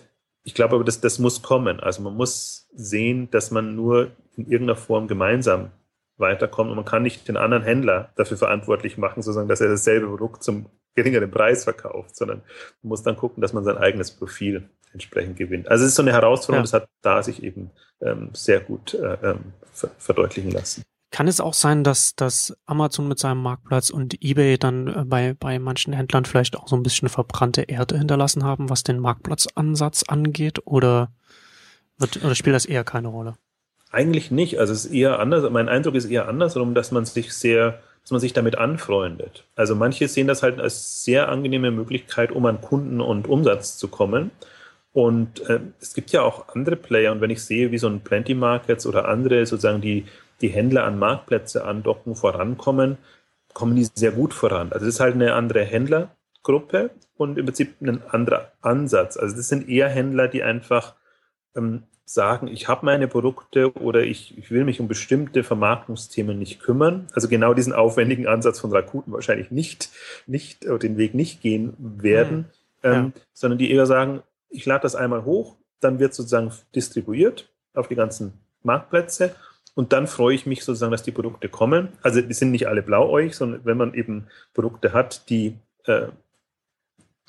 ich glaube aber, das, das muss kommen. Also man muss sehen, dass man nur in irgendeiner Form gemeinsam weiterkommt und man kann nicht den anderen Händler dafür verantwortlich machen, sozusagen, dass er dasselbe Produkt zum geringeren Preis verkauft, sondern man muss dann gucken, dass man sein eigenes Profil entsprechend gewinnt. Also es ist so eine Herausforderung, ja. das hat da sich eben ähm, sehr gut äh, ähm, verdeutlichen lassen. Kann es auch sein, dass, dass Amazon mit seinem Marktplatz und eBay dann äh, bei, bei manchen Händlern vielleicht auch so ein bisschen verbrannte Erde hinterlassen haben, was den Marktplatzansatz angeht? Oder, wird, oder spielt das eher keine Rolle? Eigentlich nicht. Also es ist eher anders. Mein Eindruck ist eher andersrum, dass man sich sehr, dass man sich damit anfreundet. Also manche sehen das halt als sehr angenehme Möglichkeit, um an Kunden und Umsatz zu kommen. Und äh, es gibt ja auch andere Player. Und wenn ich sehe, wie so ein Plenty Markets oder andere sozusagen die die Händler an Marktplätze andocken, vorankommen, kommen die sehr gut voran. Also es ist halt eine andere Händlergruppe und im Prinzip ein anderer Ansatz. Also das sind eher Händler, die einfach ähm, sagen, ich habe meine Produkte oder ich, ich will mich um bestimmte Vermarktungsthemen nicht kümmern. Also genau diesen aufwendigen Ansatz von Rakuten wahrscheinlich nicht, nicht den Weg nicht gehen werden, mhm. ähm, ja. sondern die eher sagen, ich lade das einmal hoch, dann wird sozusagen distribuiert auf die ganzen Marktplätze und dann freue ich mich sozusagen, dass die Produkte kommen. Also die sind nicht alle blauäugig, sondern wenn man eben Produkte hat, die, äh,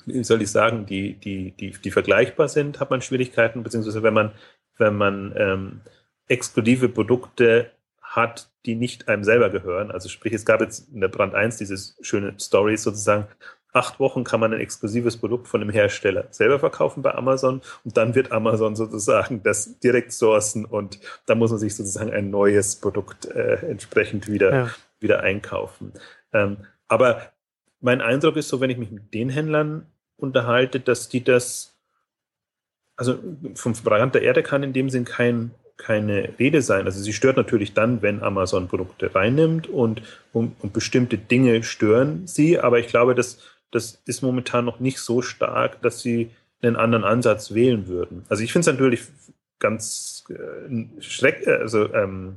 wie soll ich sagen, die, die, die, die vergleichbar sind, hat man Schwierigkeiten, beziehungsweise wenn man, wenn man ähm, exklusive Produkte hat, die nicht einem selber gehören. Also sprich, es gab jetzt in der Brand 1 diese schöne Story sozusagen, acht Wochen kann man ein exklusives Produkt von dem Hersteller selber verkaufen bei Amazon und dann wird Amazon sozusagen das direkt sourcen und da muss man sich sozusagen ein neues Produkt äh, entsprechend wieder, ja. wieder einkaufen. Ähm, aber mein Eindruck ist so, wenn ich mich mit den Händlern unterhalte, dass die das, also vom Brand der Erde kann in dem Sinn kein, keine Rede sein. Also sie stört natürlich dann, wenn Amazon Produkte reinnimmt und, und, und bestimmte Dinge stören sie, aber ich glaube, dass das ist momentan noch nicht so stark, dass sie einen anderen Ansatz wählen würden. Also ich finde es natürlich ganz äh, schreck, also ähm,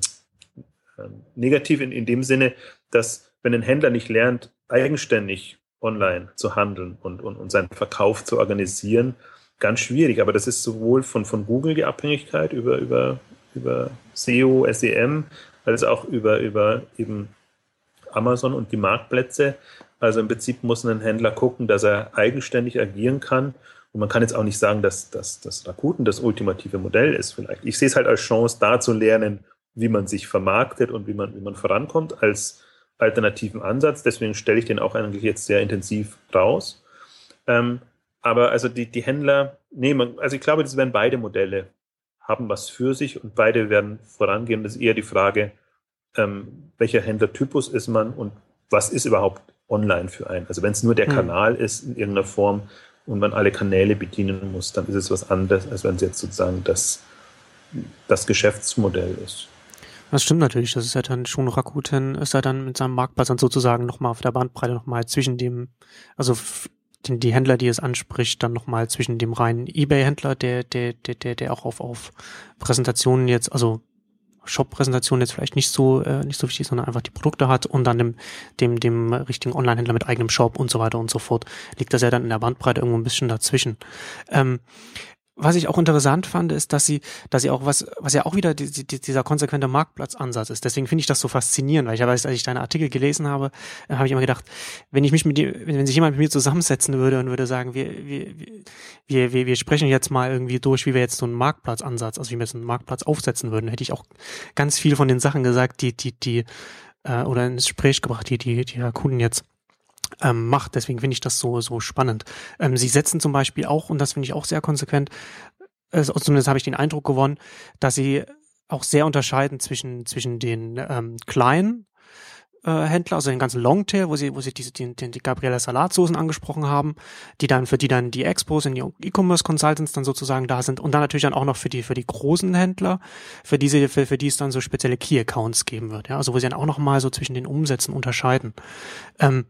äh, negativ in, in dem Sinne, dass wenn ein Händler nicht lernt, eigenständig online zu handeln und, und, und seinen Verkauf zu organisieren, ganz schwierig. Aber das ist sowohl von, von Google die Abhängigkeit über, über, über SEO, SEM, als auch über, über eben Amazon und die Marktplätze. Also im Prinzip muss ein Händler gucken, dass er eigenständig agieren kann. Und man kann jetzt auch nicht sagen, dass, dass, dass Rakuten das ultimative Modell ist vielleicht. Ich sehe es halt als Chance, da zu lernen, wie man sich vermarktet und wie man, wie man vorankommt als alternativen Ansatz. Deswegen stelle ich den auch eigentlich jetzt sehr intensiv raus. Ähm, aber also die, die Händler, nee, man, also ich glaube, das werden beide Modelle haben was für sich und beide werden vorangehen. Das ist eher die Frage, ähm, welcher Händlertypus ist man und was ist überhaupt online für einen. Also wenn es nur der hm. Kanal ist in irgendeiner Form und man alle Kanäle bedienen muss, dann ist es was anderes, als wenn es jetzt sozusagen das, das Geschäftsmodell ist. Das stimmt natürlich. Das ist ja dann schon Rakuten, ist ja dann mit seinem Marktplatz dann sozusagen nochmal auf der Bandbreite nochmal zwischen dem, also die, Händler, die es anspricht, dann nochmal zwischen dem reinen Ebay-Händler, der, der, der, der, der auch auf, auf Präsentationen jetzt, also Shop-Präsentation jetzt vielleicht nicht so äh, nicht so wichtig, sondern einfach die Produkte hat und dann dem dem dem richtigen Online-Händler mit eigenem Shop und so weiter und so fort liegt das ja dann in der Bandbreite irgendwo ein bisschen dazwischen. Ähm, was ich auch interessant fand, ist, dass sie, dass sie auch was, was ja auch wieder die, die, dieser konsequente Marktplatzansatz ist. Deswegen finde ich das so faszinierend, weil ich weiß, als ich deine Artikel gelesen habe, äh, habe ich immer gedacht, wenn ich mich mit dir, wenn, sich jemand mit mir zusammensetzen würde und würde sagen, wir, wir, wir, wir, wir sprechen jetzt mal irgendwie durch, wie wir jetzt so einen Marktplatzansatz, also wie wir jetzt einen Marktplatz aufsetzen würden, hätte ich auch ganz viel von den Sachen gesagt, die, die, die, äh, oder ins Gespräch gebracht, die, die, die Kunden jetzt ähm, macht. Deswegen finde ich das so, so spannend. Ähm, sie setzen zum Beispiel auch, und das finde ich auch sehr konsequent, äh, zumindest habe ich den Eindruck gewonnen, dass sie auch sehr unterscheiden zwischen, zwischen den ähm, kleinen äh, Händler, also den ganzen Longtail, wo sie, wo sie diese, die, die, die Gabriela Salatsoßen angesprochen haben, die dann, für die dann die Expos und die E-Commerce Consultants dann sozusagen da sind und dann natürlich dann auch noch für die, für die großen Händler, für diese, für, für die es dann so spezielle Key Accounts geben wird, ja, also wo sie dann auch noch mal so zwischen den Umsätzen unterscheiden. Ähm,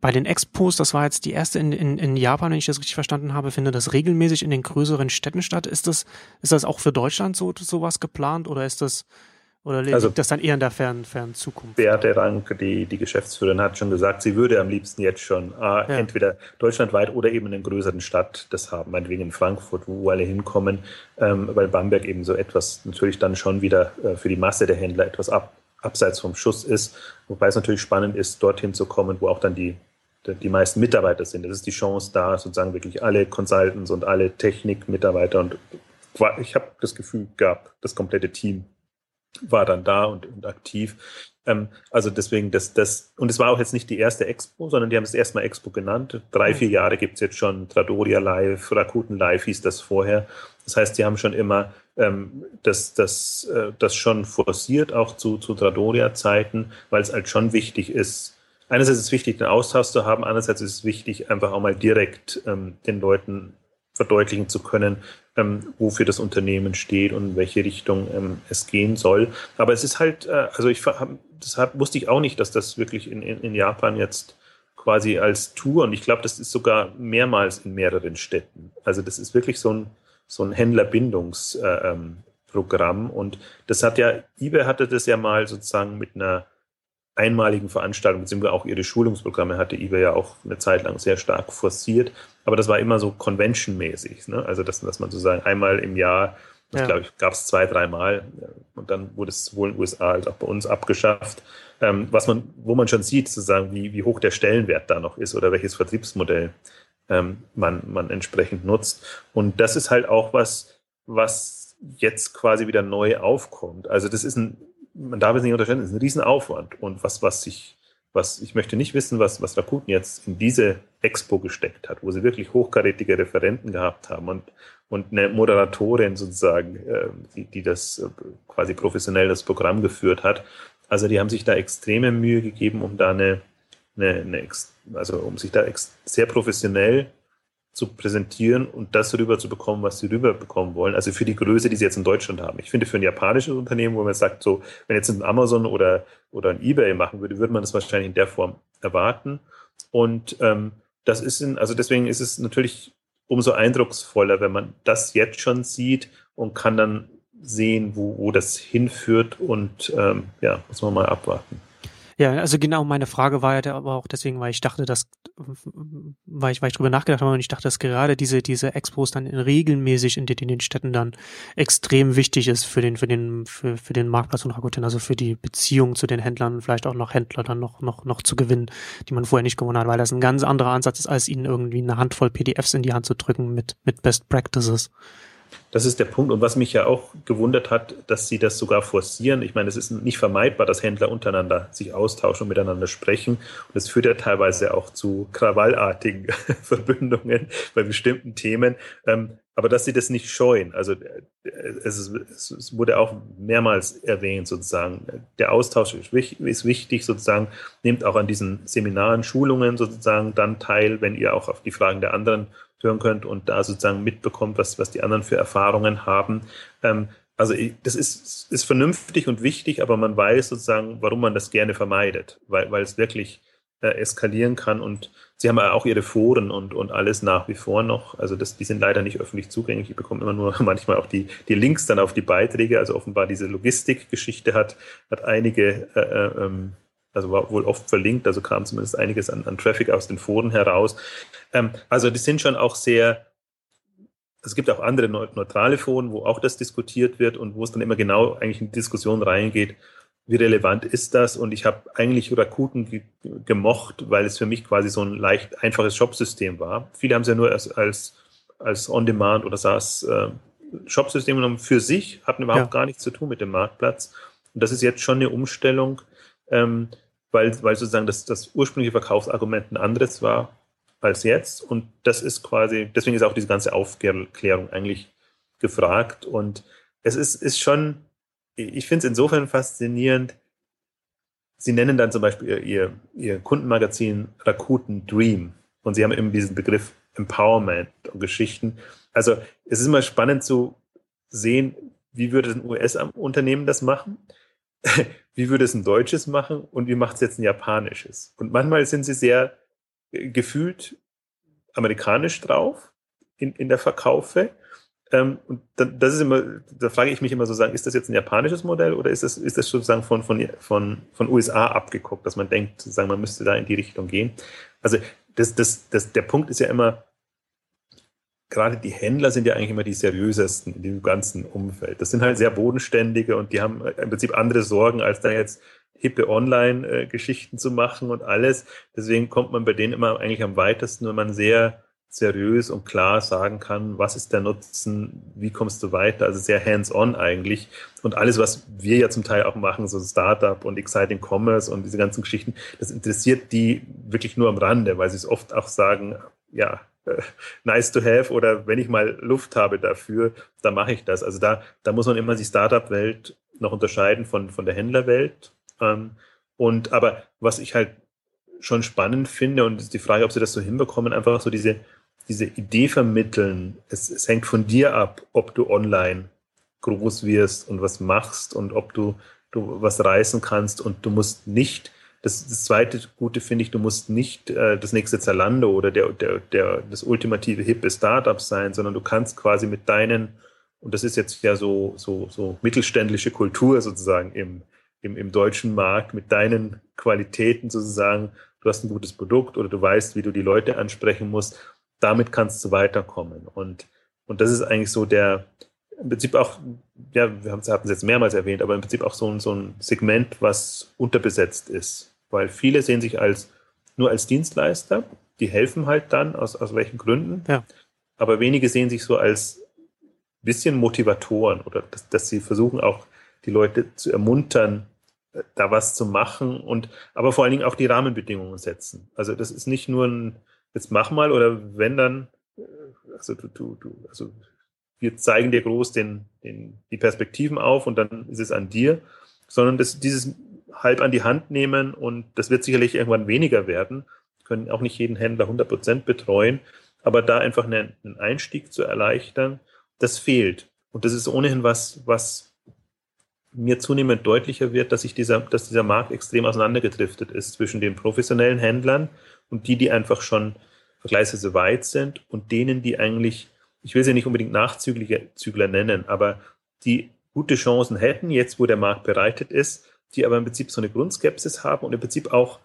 bei den Expos, das war jetzt die erste in, in, in Japan, wenn ich das richtig verstanden habe, findet das regelmäßig in den größeren Städten statt. Ist das, ist das auch für Deutschland so sowas geplant oder ist das oder liegt also, das dann eher in der fernen, fernen Zukunft? Beate Rank, die, die Geschäftsführerin, hat schon gesagt, sie würde am liebsten jetzt schon äh, ja. entweder deutschlandweit oder eben in einer größeren Stadt das haben, meinetwegen in Frankfurt, wo alle hinkommen, ähm, weil Bamberg eben so etwas natürlich dann schon wieder äh, für die Masse der Händler etwas ab, abseits vom Schuss ist. Wobei es natürlich spannend ist, dorthin zu kommen, wo auch dann die die meisten Mitarbeiter sind. Das ist die Chance da, sozusagen wirklich alle Consultants und alle Technikmitarbeiter und ich habe das Gefühl gehabt, das komplette Team war dann da und, und aktiv. Ähm, also deswegen, das, das, und es war auch jetzt nicht die erste Expo, sondern die haben es erstmal Expo genannt. Drei, vier Jahre gibt es jetzt schon Tradoria Live, Rakuten Live hieß das vorher. Das heißt, die haben schon immer ähm, das, das, äh, das schon forciert, auch zu, zu Tradoria-Zeiten, weil es halt schon wichtig ist, einerseits ist es wichtig, den Austausch zu haben, andererseits ist es wichtig, einfach auch mal direkt ähm, den Leuten verdeutlichen zu können, ähm, wofür das Unternehmen steht und in welche Richtung ähm, es gehen soll. Aber es ist halt, äh, also ich deshalb wusste ich auch nicht, dass das wirklich in, in, in Japan jetzt quasi als Tour und ich glaube, das ist sogar mehrmals in mehreren Städten. Also das ist wirklich so ein, so ein Händlerbindungsprogramm äh, ähm, und das hat ja, eBay hatte das ja mal sozusagen mit einer einmaligen Veranstaltungen, beziehungsweise auch ihre Schulungsprogramme hatte eBay ja auch eine Zeit lang sehr stark forciert. Aber das war immer so convention-mäßig. Ne? Also, dass, dass man sozusagen einmal im Jahr, das ja. glaube ich, gab es zwei, dreimal und dann wurde es sowohl in den USA als auch bei uns abgeschafft. Ähm, was man, wo man schon sieht, sozusagen, wie, wie hoch der Stellenwert da noch ist oder welches Vertriebsmodell ähm, man, man entsprechend nutzt. Und das ist halt auch was, was jetzt quasi wieder neu aufkommt. Also das ist ein man darf es nicht unterstellen, es ist ein Riesenaufwand. Und was, was ich, was, ich möchte nicht wissen, was, was Rakuten jetzt in diese Expo gesteckt hat, wo sie wirklich hochkarätige Referenten gehabt haben und, und eine Moderatorin sozusagen, äh, die, die das äh, quasi professionell das Programm geführt hat. Also die haben sich da extreme Mühe gegeben, um da eine, eine, eine also um sich da sehr professionell zu präsentieren und das rüber zu bekommen, was sie rüberbekommen wollen. Also für die Größe, die sie jetzt in Deutschland haben. Ich finde, für ein japanisches Unternehmen, wo man sagt, so, wenn jetzt ein Amazon oder, oder ein eBay machen würde, würde man das wahrscheinlich in der Form erwarten. Und ähm, das ist in, also deswegen ist es natürlich umso eindrucksvoller, wenn man das jetzt schon sieht und kann dann sehen, wo, wo das hinführt und ähm, ja, muss man mal abwarten. Ja, also genau meine Frage war ja aber auch deswegen, weil ich dachte, dass, weil ich, weil ich drüber nachgedacht habe und ich dachte, dass gerade diese, diese Expos dann regelmäßig in den, in den Städten dann extrem wichtig ist für den, für den, für, für den Marktplatz von Rakuten, also für die Beziehung zu den Händlern und vielleicht auch noch Händler dann noch, noch, noch zu gewinnen, die man vorher nicht gewonnen hat, weil das ein ganz anderer Ansatz ist, als ihnen irgendwie eine Handvoll PDFs in die Hand zu drücken mit, mit Best Practices. Das ist der Punkt. Und was mich ja auch gewundert hat, dass sie das sogar forcieren. Ich meine, es ist nicht vermeidbar, dass Händler untereinander sich austauschen und miteinander sprechen. Und es führt ja teilweise auch zu krawallartigen Verbündungen bei bestimmten Themen. Ähm, aber dass sie das nicht scheuen. Also es, ist, es wurde auch mehrmals erwähnt sozusagen. Der Austausch ist wichtig sozusagen. Nehmt auch an diesen Seminaren, Schulungen sozusagen dann teil, wenn ihr auch auf die Fragen der anderen hören könnt und da sozusagen mitbekommt, was, was die anderen für Erfahrungen haben. Ähm, also das ist, ist vernünftig und wichtig, aber man weiß sozusagen, warum man das gerne vermeidet, weil, weil es wirklich äh, eskalieren kann und sie haben ja auch ihre Foren und, und alles nach wie vor noch. Also das, die sind leider nicht öffentlich zugänglich. Ich bekomme immer nur manchmal auch die, die Links dann auf die Beiträge. Also offenbar diese Logistikgeschichte hat, hat einige äh, äh ähm, also war wohl oft verlinkt, also kam zumindest einiges an, an Traffic aus den Foren heraus. Ähm, also die sind schon auch sehr, es gibt auch andere neutrale Foren, wo auch das diskutiert wird und wo es dann immer genau eigentlich in die Diskussion reingeht, wie relevant ist das? Und ich habe eigentlich Rakuten ge gemocht, weil es für mich quasi so ein leicht einfaches Shopsystem war. Viele haben es ja nur als, als, als On-Demand oder SaaS äh, Shopsystem genommen für sich, hatten überhaupt ja. gar nichts zu tun mit dem Marktplatz. Und das ist jetzt schon eine Umstellung, ähm, weil, weil sozusagen das, das ursprüngliche Verkaufsargument ein anderes war als jetzt. Und das ist quasi, deswegen ist auch diese ganze Aufklärung eigentlich gefragt. Und es ist, ist schon, ich finde es insofern faszinierend, Sie nennen dann zum Beispiel ihr, ihr, ihr Kundenmagazin Rakuten Dream. Und Sie haben eben diesen Begriff Empowerment und Geschichten. Also es ist immer spannend zu sehen, wie würde ein US-Unternehmen das machen? wie würde es ein deutsches machen und wie macht es jetzt ein japanisches? Und manchmal sind sie sehr äh, gefühlt amerikanisch drauf in, in der Verkaufe. Ähm, und dann, das ist immer, da frage ich mich immer so sagen, ist das jetzt ein japanisches Modell oder ist das, ist das sozusagen von, von, von, von USA abgeguckt, dass man denkt, sozusagen, man müsste da in die Richtung gehen? Also das, das, das, der Punkt ist ja immer, gerade die Händler sind ja eigentlich immer die seriösesten in diesem ganzen Umfeld. Das sind halt sehr bodenständige und die haben im Prinzip andere Sorgen, als da jetzt hippe Online-Geschichten zu machen und alles. Deswegen kommt man bei denen immer eigentlich am weitesten, wenn man sehr seriös und klar sagen kann, was ist der Nutzen, wie kommst du weiter, also sehr hands-on eigentlich. Und alles, was wir ja zum Teil auch machen, so Startup und Exciting Commerce und diese ganzen Geschichten, das interessiert die wirklich nur am Rande, weil sie es oft auch sagen, ja, nice to have oder wenn ich mal Luft habe dafür, dann mache ich das. Also da, da muss man immer die Startup-Welt noch unterscheiden von, von der Händlerwelt. Ähm, und aber was ich halt schon spannend finde und die Frage, ob sie das so hinbekommen, einfach so diese, diese Idee vermitteln. Es, es hängt von dir ab, ob du online groß wirst und was machst und ob du, du was reißen kannst und du musst nicht das, das zweite Gute finde ich, du musst nicht äh, das nächste Zalando oder der, der, der, das ultimative hippe Startup sein, sondern du kannst quasi mit deinen, und das ist jetzt ja so, so, so mittelständische Kultur sozusagen im, im, im deutschen Markt, mit deinen Qualitäten sozusagen, du hast ein gutes Produkt oder du weißt, wie du die Leute ansprechen musst, damit kannst du weiterkommen. Und, und das ist eigentlich so der, im Prinzip auch, ja, wir haben es jetzt mehrmals erwähnt, aber im Prinzip auch so ein, so ein Segment, was unterbesetzt ist. Weil viele sehen sich als nur als Dienstleister, die helfen halt dann, aus, aus welchen Gründen. Ja. Aber wenige sehen sich so als bisschen Motivatoren oder dass, dass sie versuchen auch die Leute zu ermuntern, äh, da was zu machen und aber vor allen Dingen auch die Rahmenbedingungen setzen. Also das ist nicht nur ein, jetzt mach mal oder wenn dann, äh, also du, du, du, also wir zeigen dir groß den, den, die Perspektiven auf und dann ist es an dir, sondern das, dieses halb an die Hand nehmen und das wird sicherlich irgendwann weniger werden, können auch nicht jeden Händler 100 Prozent betreuen, aber da einfach einen, einen Einstieg zu erleichtern, das fehlt. Und das ist ohnehin was, was mir zunehmend deutlicher wird, dass sich dieser, dass dieser Markt extrem auseinandergedriftet ist zwischen den professionellen Händlern und die, die einfach schon vergleichsweise weit sind und denen, die eigentlich ich will sie nicht unbedingt Nachzügler nennen, aber die gute Chancen hätten, jetzt wo der Markt bereitet ist, die aber im Prinzip so eine Grundskepsis haben und im Prinzip auch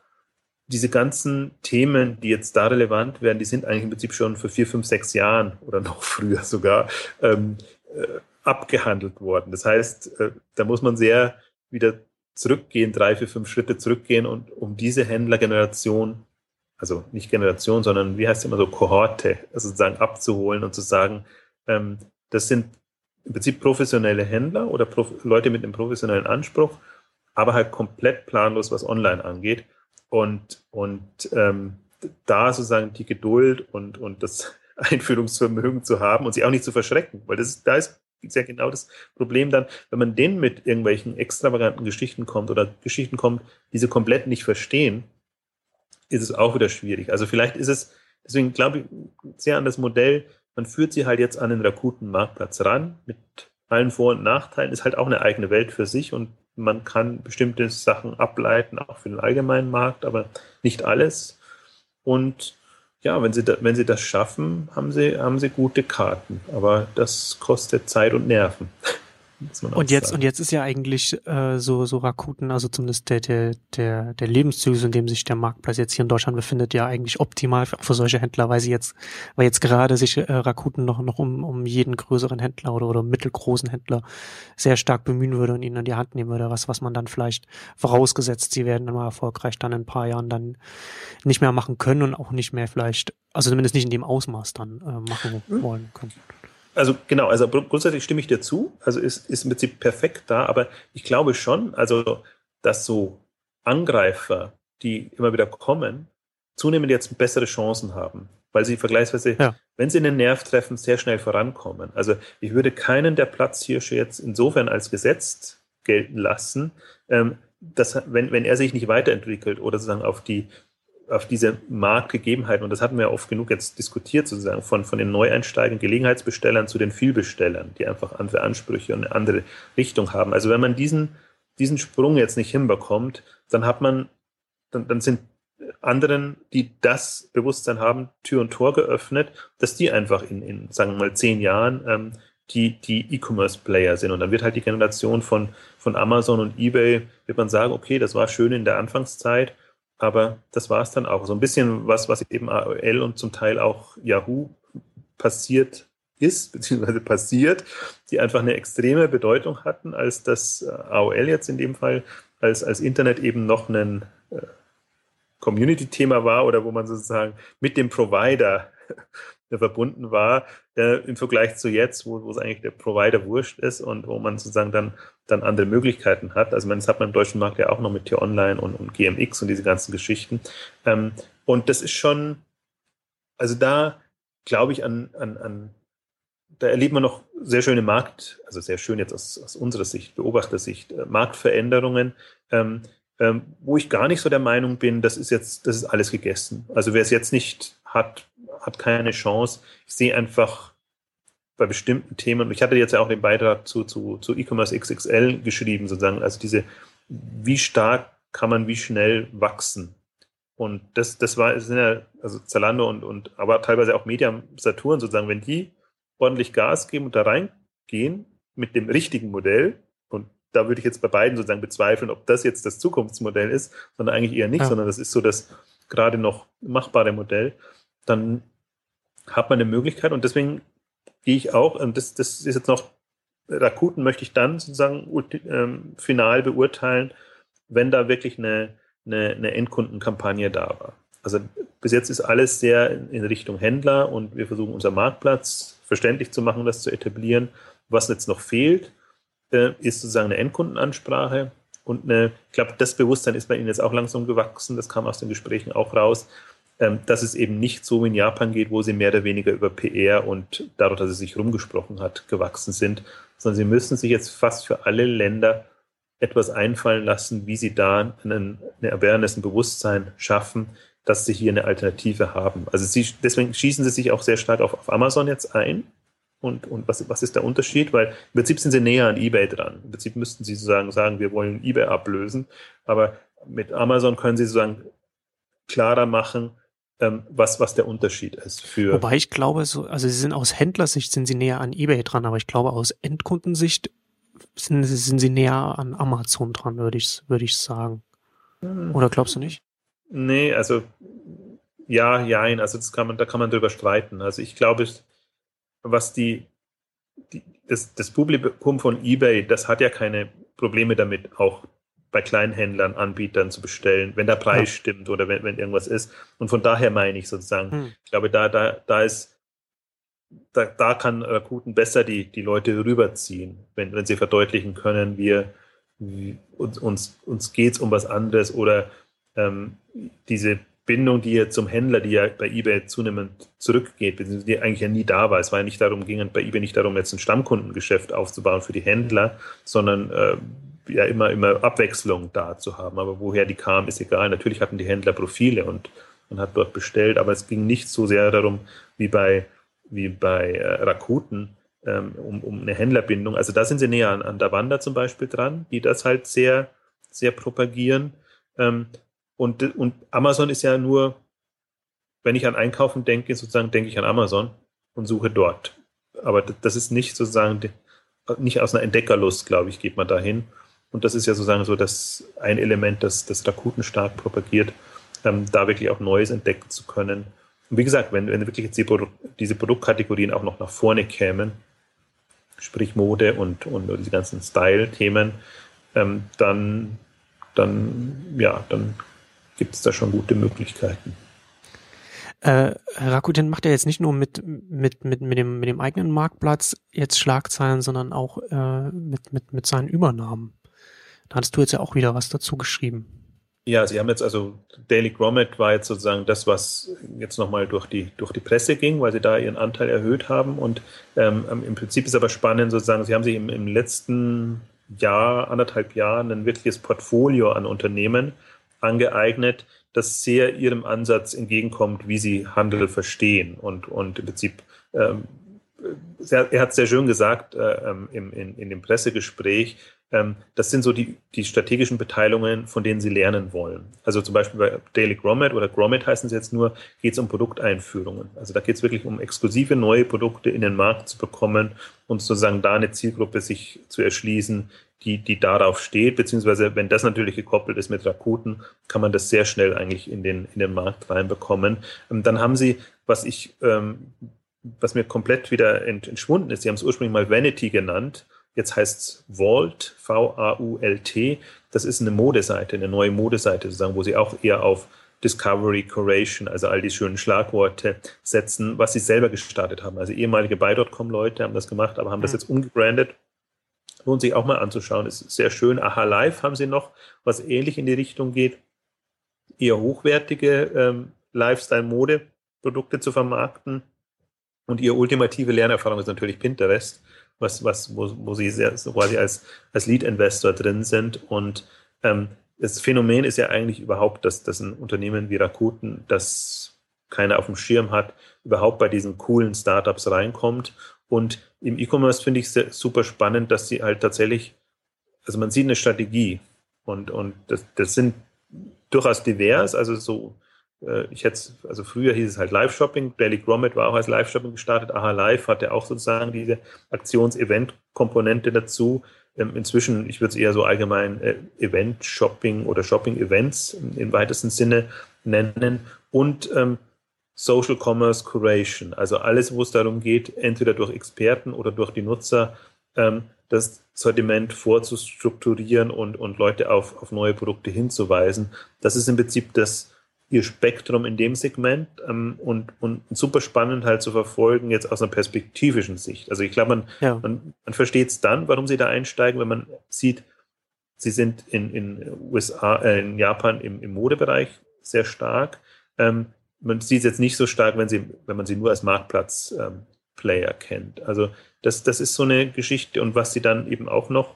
diese ganzen Themen, die jetzt da relevant werden, die sind eigentlich im Prinzip schon vor vier, fünf, sechs Jahren oder noch früher sogar ähm, äh, abgehandelt worden. Das heißt, äh, da muss man sehr wieder zurückgehen, drei, vier, fünf Schritte zurückgehen und um diese Händlergeneration, also nicht Generation, sondern wie heißt es immer so, Kohorte, also sozusagen abzuholen und zu sagen, ähm, das sind im Prinzip professionelle Händler oder Prof Leute mit einem professionellen Anspruch, aber halt komplett planlos, was online angeht. Und, und ähm, da sozusagen die Geduld und, und das Einfühlungsvermögen zu haben und sie auch nicht zu verschrecken, weil das ist, da ist ja genau das Problem dann, wenn man denen mit irgendwelchen extravaganten Geschichten kommt oder Geschichten kommt, die sie komplett nicht verstehen, ist es auch wieder schwierig. Also vielleicht ist es, deswegen glaube ich sehr an das Modell, man führt sie halt jetzt an den Rakuten Marktplatz ran, mit allen Vor- und Nachteilen, ist halt auch eine eigene Welt für sich und man kann bestimmte Sachen ableiten, auch für den allgemeinen Markt, aber nicht alles. Und ja, wenn sie, da, wenn sie das schaffen, haben sie, haben sie gute Karten. Aber das kostet Zeit und Nerven. Und jetzt, sagen. und jetzt ist ja eigentlich äh, so, so Rakuten, also zumindest der, der, der, der Lebenszyklus, in dem sich der Marktpreis jetzt hier in Deutschland befindet, ja eigentlich optimal für, für solche Händler, weil sie jetzt, weil jetzt gerade sich äh, Rakuten noch, noch um, um jeden größeren Händler oder, oder mittelgroßen Händler sehr stark bemühen würde und ihn an die Hand nehmen würde, was, was man dann vielleicht vorausgesetzt, sie werden immer erfolgreich dann in ein paar Jahren dann nicht mehr machen können und auch nicht mehr vielleicht, also zumindest nicht in dem Ausmaß dann äh, machen hm. wollen können. Also genau, also grundsätzlich stimme ich dir zu. Also ist, ist im Prinzip perfekt da, aber ich glaube schon, also dass so Angreifer, die immer wieder kommen, zunehmend jetzt bessere Chancen haben, weil sie vergleichsweise, ja. wenn sie einen Nerv treffen, sehr schnell vorankommen. Also ich würde keinen der Platzhirsche jetzt insofern als gesetzt gelten lassen, ähm, dass wenn, wenn er sich nicht weiterentwickelt oder sozusagen auf die auf diese Marktgegebenheiten, und das hatten wir oft genug jetzt diskutiert, sozusagen von, von den Neueinsteigern, Gelegenheitsbestellern zu den Vielbestellern, die einfach andere Ansprüche und eine andere Richtung haben. Also wenn man diesen, diesen Sprung jetzt nicht hinbekommt, dann hat man, dann, dann sind anderen, die das Bewusstsein haben, Tür und Tor geöffnet, dass die einfach in, in sagen wir mal, zehn Jahren ähm, die, die E-Commerce-Player sind. Und dann wird halt die Generation von, von Amazon und eBay, wird man sagen, okay, das war schön in der Anfangszeit, aber das war es dann auch. So ein bisschen was, was eben AOL und zum Teil auch Yahoo passiert ist, beziehungsweise passiert, die einfach eine extreme Bedeutung hatten, als das äh, AOL jetzt in dem Fall als, als Internet eben noch ein äh, Community-Thema war oder wo man sozusagen mit dem Provider verbunden war, äh, im Vergleich zu jetzt, wo, wo es eigentlich der Provider wurscht ist und wo man sozusagen dann, dann andere Möglichkeiten hat. Also man, das hat man im deutschen Markt ja auch noch mit T-Online und, und GMX und diese ganzen Geschichten. Ähm, und das ist schon, also da glaube ich an, an, an, da erlebt man noch sehr schöne Markt, also sehr schön jetzt aus, aus unserer Sicht, Beobachtersicht, äh, Marktveränderungen, ähm, ähm, wo ich gar nicht so der Meinung bin, das ist jetzt, das ist alles gegessen. Also wer es jetzt nicht hat, hat keine Chance. Ich sehe einfach bei bestimmten Themen, ich hatte jetzt ja auch den Beitrag zu, zu, zu E-Commerce XXL geschrieben, sozusagen, also diese, wie stark kann man wie schnell wachsen? Und das, das war, sind ja, also Zalando und, und, aber teilweise auch Media Saturn sozusagen, wenn die ordentlich Gas geben und da reingehen mit dem richtigen Modell, und da würde ich jetzt bei beiden sozusagen bezweifeln, ob das jetzt das Zukunftsmodell ist, sondern eigentlich eher nicht, ja. sondern das ist so das gerade noch machbare Modell, dann hat man eine Möglichkeit und deswegen gehe ich auch, und das, das ist jetzt noch, Rakuten möchte ich dann sozusagen ähm, final beurteilen, wenn da wirklich eine, eine, eine Endkundenkampagne da war. Also bis jetzt ist alles sehr in Richtung Händler und wir versuchen unser Marktplatz verständlich zu machen, das zu etablieren. Was jetzt noch fehlt, äh, ist sozusagen eine Endkundenansprache und eine, ich glaube, das Bewusstsein ist bei Ihnen jetzt auch langsam gewachsen, das kam aus den Gesprächen auch raus, ähm, dass es eben nicht so in Japan geht, wo sie mehr oder weniger über PR und dadurch, dass es sich rumgesprochen hat, gewachsen sind, sondern sie müssen sich jetzt fast für alle Länder etwas einfallen lassen, wie sie da einen, eine Awareness, ein Bewusstsein schaffen, dass sie hier eine Alternative haben. Also sie, deswegen schießen sie sich auch sehr stark auf, auf Amazon jetzt ein. Und, und was, was ist der Unterschied? Weil im Prinzip sind sie näher an eBay dran. Im Prinzip müssten sie sozusagen sagen, wir wollen eBay ablösen. Aber mit Amazon können sie sozusagen klarer machen, ähm, was, was der Unterschied ist für. Wobei ich glaube, so, also sie sind aus Händlersicht sind sie näher an eBay dran, aber ich glaube aus Endkundensicht sind, sind sie näher an Amazon dran, würde ich, würde ich sagen. Oder glaubst du nicht? Nee, also ja, ja, also das kann man, da kann man drüber streiten. Also ich glaube, was die, die das, das Publikum von eBay, das hat ja keine Probleme damit, auch bei Kleinhändlern, Anbietern zu bestellen, wenn der Preis ja. stimmt oder wenn, wenn irgendwas ist. Und von daher meine ich sozusagen, hm. ich glaube, da, da, da ist, da, da kann Rakuten besser die, die Leute rüberziehen, wenn, wenn sie verdeutlichen können, wir, uns, uns, uns geht es um was anderes oder ähm, diese Bindung, die ja zum Händler, die ja bei eBay zunehmend zurückgeht, die eigentlich ja nie da war. Es war ja nicht darum, ging bei eBay nicht darum, jetzt ein Stammkundengeschäft aufzubauen für die Händler, sondern äh, ja immer, immer Abwechslung da zu haben. Aber woher die kam, ist egal. Natürlich hatten die Händler Profile und man hat dort bestellt, aber es ging nicht so sehr darum, wie bei, wie bei äh, Rakuten, ähm, um, um eine Händlerbindung. Also da sind sie näher an, an der zum Beispiel dran, die das halt sehr, sehr propagieren. Ähm, und, und Amazon ist ja nur, wenn ich an Einkaufen denke, sozusagen denke ich an Amazon und suche dort. Aber das ist nicht sozusagen, nicht aus einer Entdeckerlust, glaube ich, geht man dahin. Und das ist ja sozusagen so das ein Element, das, das Rakuten stark propagiert, ähm, da wirklich auch Neues entdecken zu können. Und wie gesagt, wenn, wenn wirklich jetzt die Produ diese Produktkategorien auch noch nach vorne kämen, sprich Mode und, und diese ganzen Style-Themen, ähm, dann, dann, ja, dann gibt es da schon gute Möglichkeiten. Äh, Rakuten macht ja jetzt nicht nur mit, mit, mit, mit, dem, mit dem eigenen Marktplatz jetzt Schlagzeilen, sondern auch äh, mit, mit, mit seinen Übernahmen. Da hattest du jetzt ja auch wieder was dazu geschrieben. Ja, sie haben jetzt also Daily Grommet war jetzt sozusagen das, was jetzt nochmal durch die, durch die Presse ging, weil sie da ihren Anteil erhöht haben. Und ähm, im Prinzip ist aber spannend sozusagen, sie haben sich im, im letzten Jahr, anderthalb Jahren ein wirkliches Portfolio an Unternehmen angeeignet, das sehr ihrem Ansatz entgegenkommt, wie sie Handel verstehen und, und im Prinzip ähm, er hat sehr schön gesagt äh, ähm, im, in, in dem Pressegespräch, ähm, das sind so die, die strategischen Beteiligungen, von denen Sie lernen wollen. Also zum Beispiel bei Daily Grommet oder Grommet heißen sie jetzt nur, geht es um Produkteinführungen. Also da geht es wirklich um exklusive neue Produkte in den Markt zu bekommen und sozusagen da eine Zielgruppe sich zu erschließen, die, die darauf steht, beziehungsweise wenn das natürlich gekoppelt ist mit Rakuten, kann man das sehr schnell eigentlich in den, in den Markt reinbekommen. Ähm, dann haben sie, was ich, ähm, was mir komplett wieder entschwunden ist, sie haben es ursprünglich mal Vanity genannt, Jetzt heißt es Vault, V-A-U-L-T. Das ist eine Modeseite, eine neue Modeseite sozusagen, wo sie auch eher auf Discovery, Curation, also all die schönen Schlagworte setzen, was sie selber gestartet haben. Also ehemalige Buy.com-Leute haben das gemacht, aber haben das mhm. jetzt umgebrandet. Lohnt sich auch mal anzuschauen. Ist sehr schön. Aha Live haben sie noch, was ähnlich in die Richtung geht. Eher hochwertige ähm, Lifestyle-Mode-Produkte zu vermarkten. Und ihre ultimative Lernerfahrung ist natürlich Pinterest was, was, wo, wo sie sehr, quasi als, als Lead-Investor drin sind. Und ähm, das Phänomen ist ja eigentlich überhaupt, dass, dass ein Unternehmen wie Rakuten, das keiner auf dem Schirm hat, überhaupt bei diesen coolen Startups reinkommt. Und im E-Commerce finde ich es super spannend, dass sie halt tatsächlich, also man sieht eine Strategie und, und das, das sind durchaus divers, also so ich hätte, also früher hieß es halt Live-Shopping, Daily Grommet war auch als Live-Shopping gestartet, Aha Live hatte auch sozusagen diese Aktions-Event-Komponente dazu. Ähm, inzwischen, ich würde es eher so allgemein äh, Event-Shopping oder Shopping-Events im weitesten Sinne nennen und ähm, Social Commerce Curation, also alles, wo es darum geht, entweder durch Experten oder durch die Nutzer ähm, das Sortiment vorzustrukturieren und, und Leute auf, auf neue Produkte hinzuweisen. Das ist im Prinzip das, ihr Spektrum in dem Segment ähm, und, und super spannend halt zu verfolgen, jetzt aus einer perspektivischen Sicht. Also ich glaube, man, ja. man, man versteht es dann, warum sie da einsteigen, wenn man sieht, sie sind in, in USA, äh, in Japan im, im Modebereich sehr stark. Ähm, man sieht es jetzt nicht so stark, wenn, sie, wenn man sie nur als Marktplatz-Player ähm, kennt. Also das, das ist so eine Geschichte und was sie dann eben auch noch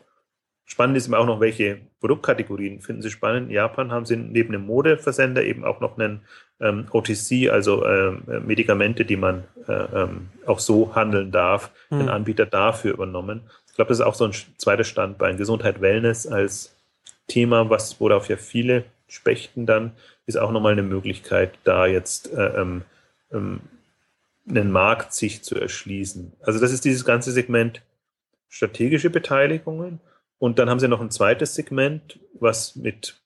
Spannend ist immer auch noch, welche Produktkategorien finden Sie spannend. In Japan haben Sie neben dem Modeversender eben auch noch einen ähm, OTC, also ähm, Medikamente, die man äh, ähm, auch so handeln darf, mhm. den Anbieter dafür übernommen. Ich glaube, das ist auch so ein zweiter Standbein. Gesundheit, Wellness als Thema, was, worauf ja viele Spechten dann ist auch nochmal eine Möglichkeit, da jetzt äh, ähm, ähm, einen Markt sich zu erschließen. Also das ist dieses ganze Segment strategische Beteiligungen. Und dann haben sie noch ein zweites Segment, was mit,